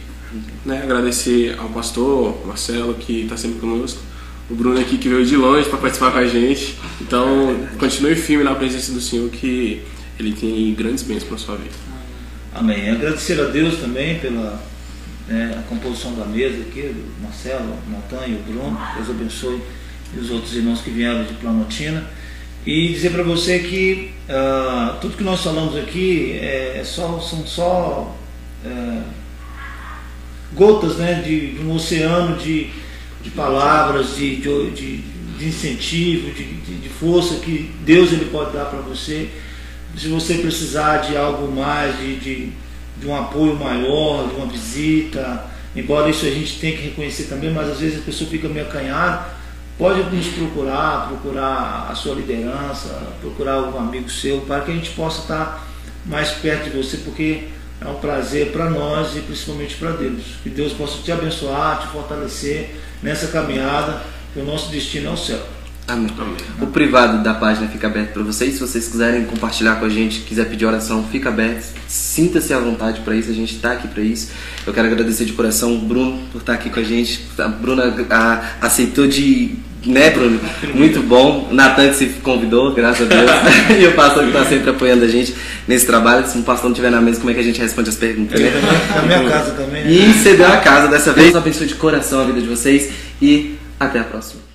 né, agradecer ao pastor Marcelo que está sempre conosco, o Bruno aqui que veio de longe para participar com a gente. Então, continue firme na presença do Senhor que Ele tem grandes bens para sua vida.
Amém. Agradecer a Deus também pela né, a composição da mesa aqui, do Marcelo, e o Bruno. Deus abençoe e os outros irmãos que vieram de Planaltina. E dizer para você que uh, tudo que nós falamos aqui é, é só, são só uh, gotas né, de, de, um oceano de, de palavras, de, de, de incentivo, de, de, força que Deus ele pode dar para você. Se você precisar de algo mais, de, de, de um apoio maior, de uma visita, embora isso a gente tenha que reconhecer também, mas às vezes a pessoa fica meio acanhada, pode nos procurar, procurar a sua liderança, procurar algum amigo seu, para que a gente possa estar mais perto de você, porque é um prazer para nós e principalmente para Deus. Que Deus possa te abençoar, te fortalecer nessa caminhada, que o nosso destino é o céu.
Amém. Amém. O privado da página fica aberto para vocês. Se vocês quiserem compartilhar com a gente, quiser pedir oração, fica aberto. Sinta-se à vontade para isso. A gente está aqui para isso. Eu quero agradecer de coração o Bruno por estar aqui com a gente. A Bruna a, aceitou de né, Bruno? Muito bom. Natan que se convidou, graças a Deus. e o pastor que está sempre apoiando a gente nesse trabalho. Se o pastor não estiver na mesa, como é que a gente responde as perguntas? Né?
Na minha casa também. Né?
E cedeu a casa dessa vez. Deus abençoe de coração a vida de vocês e até a próxima.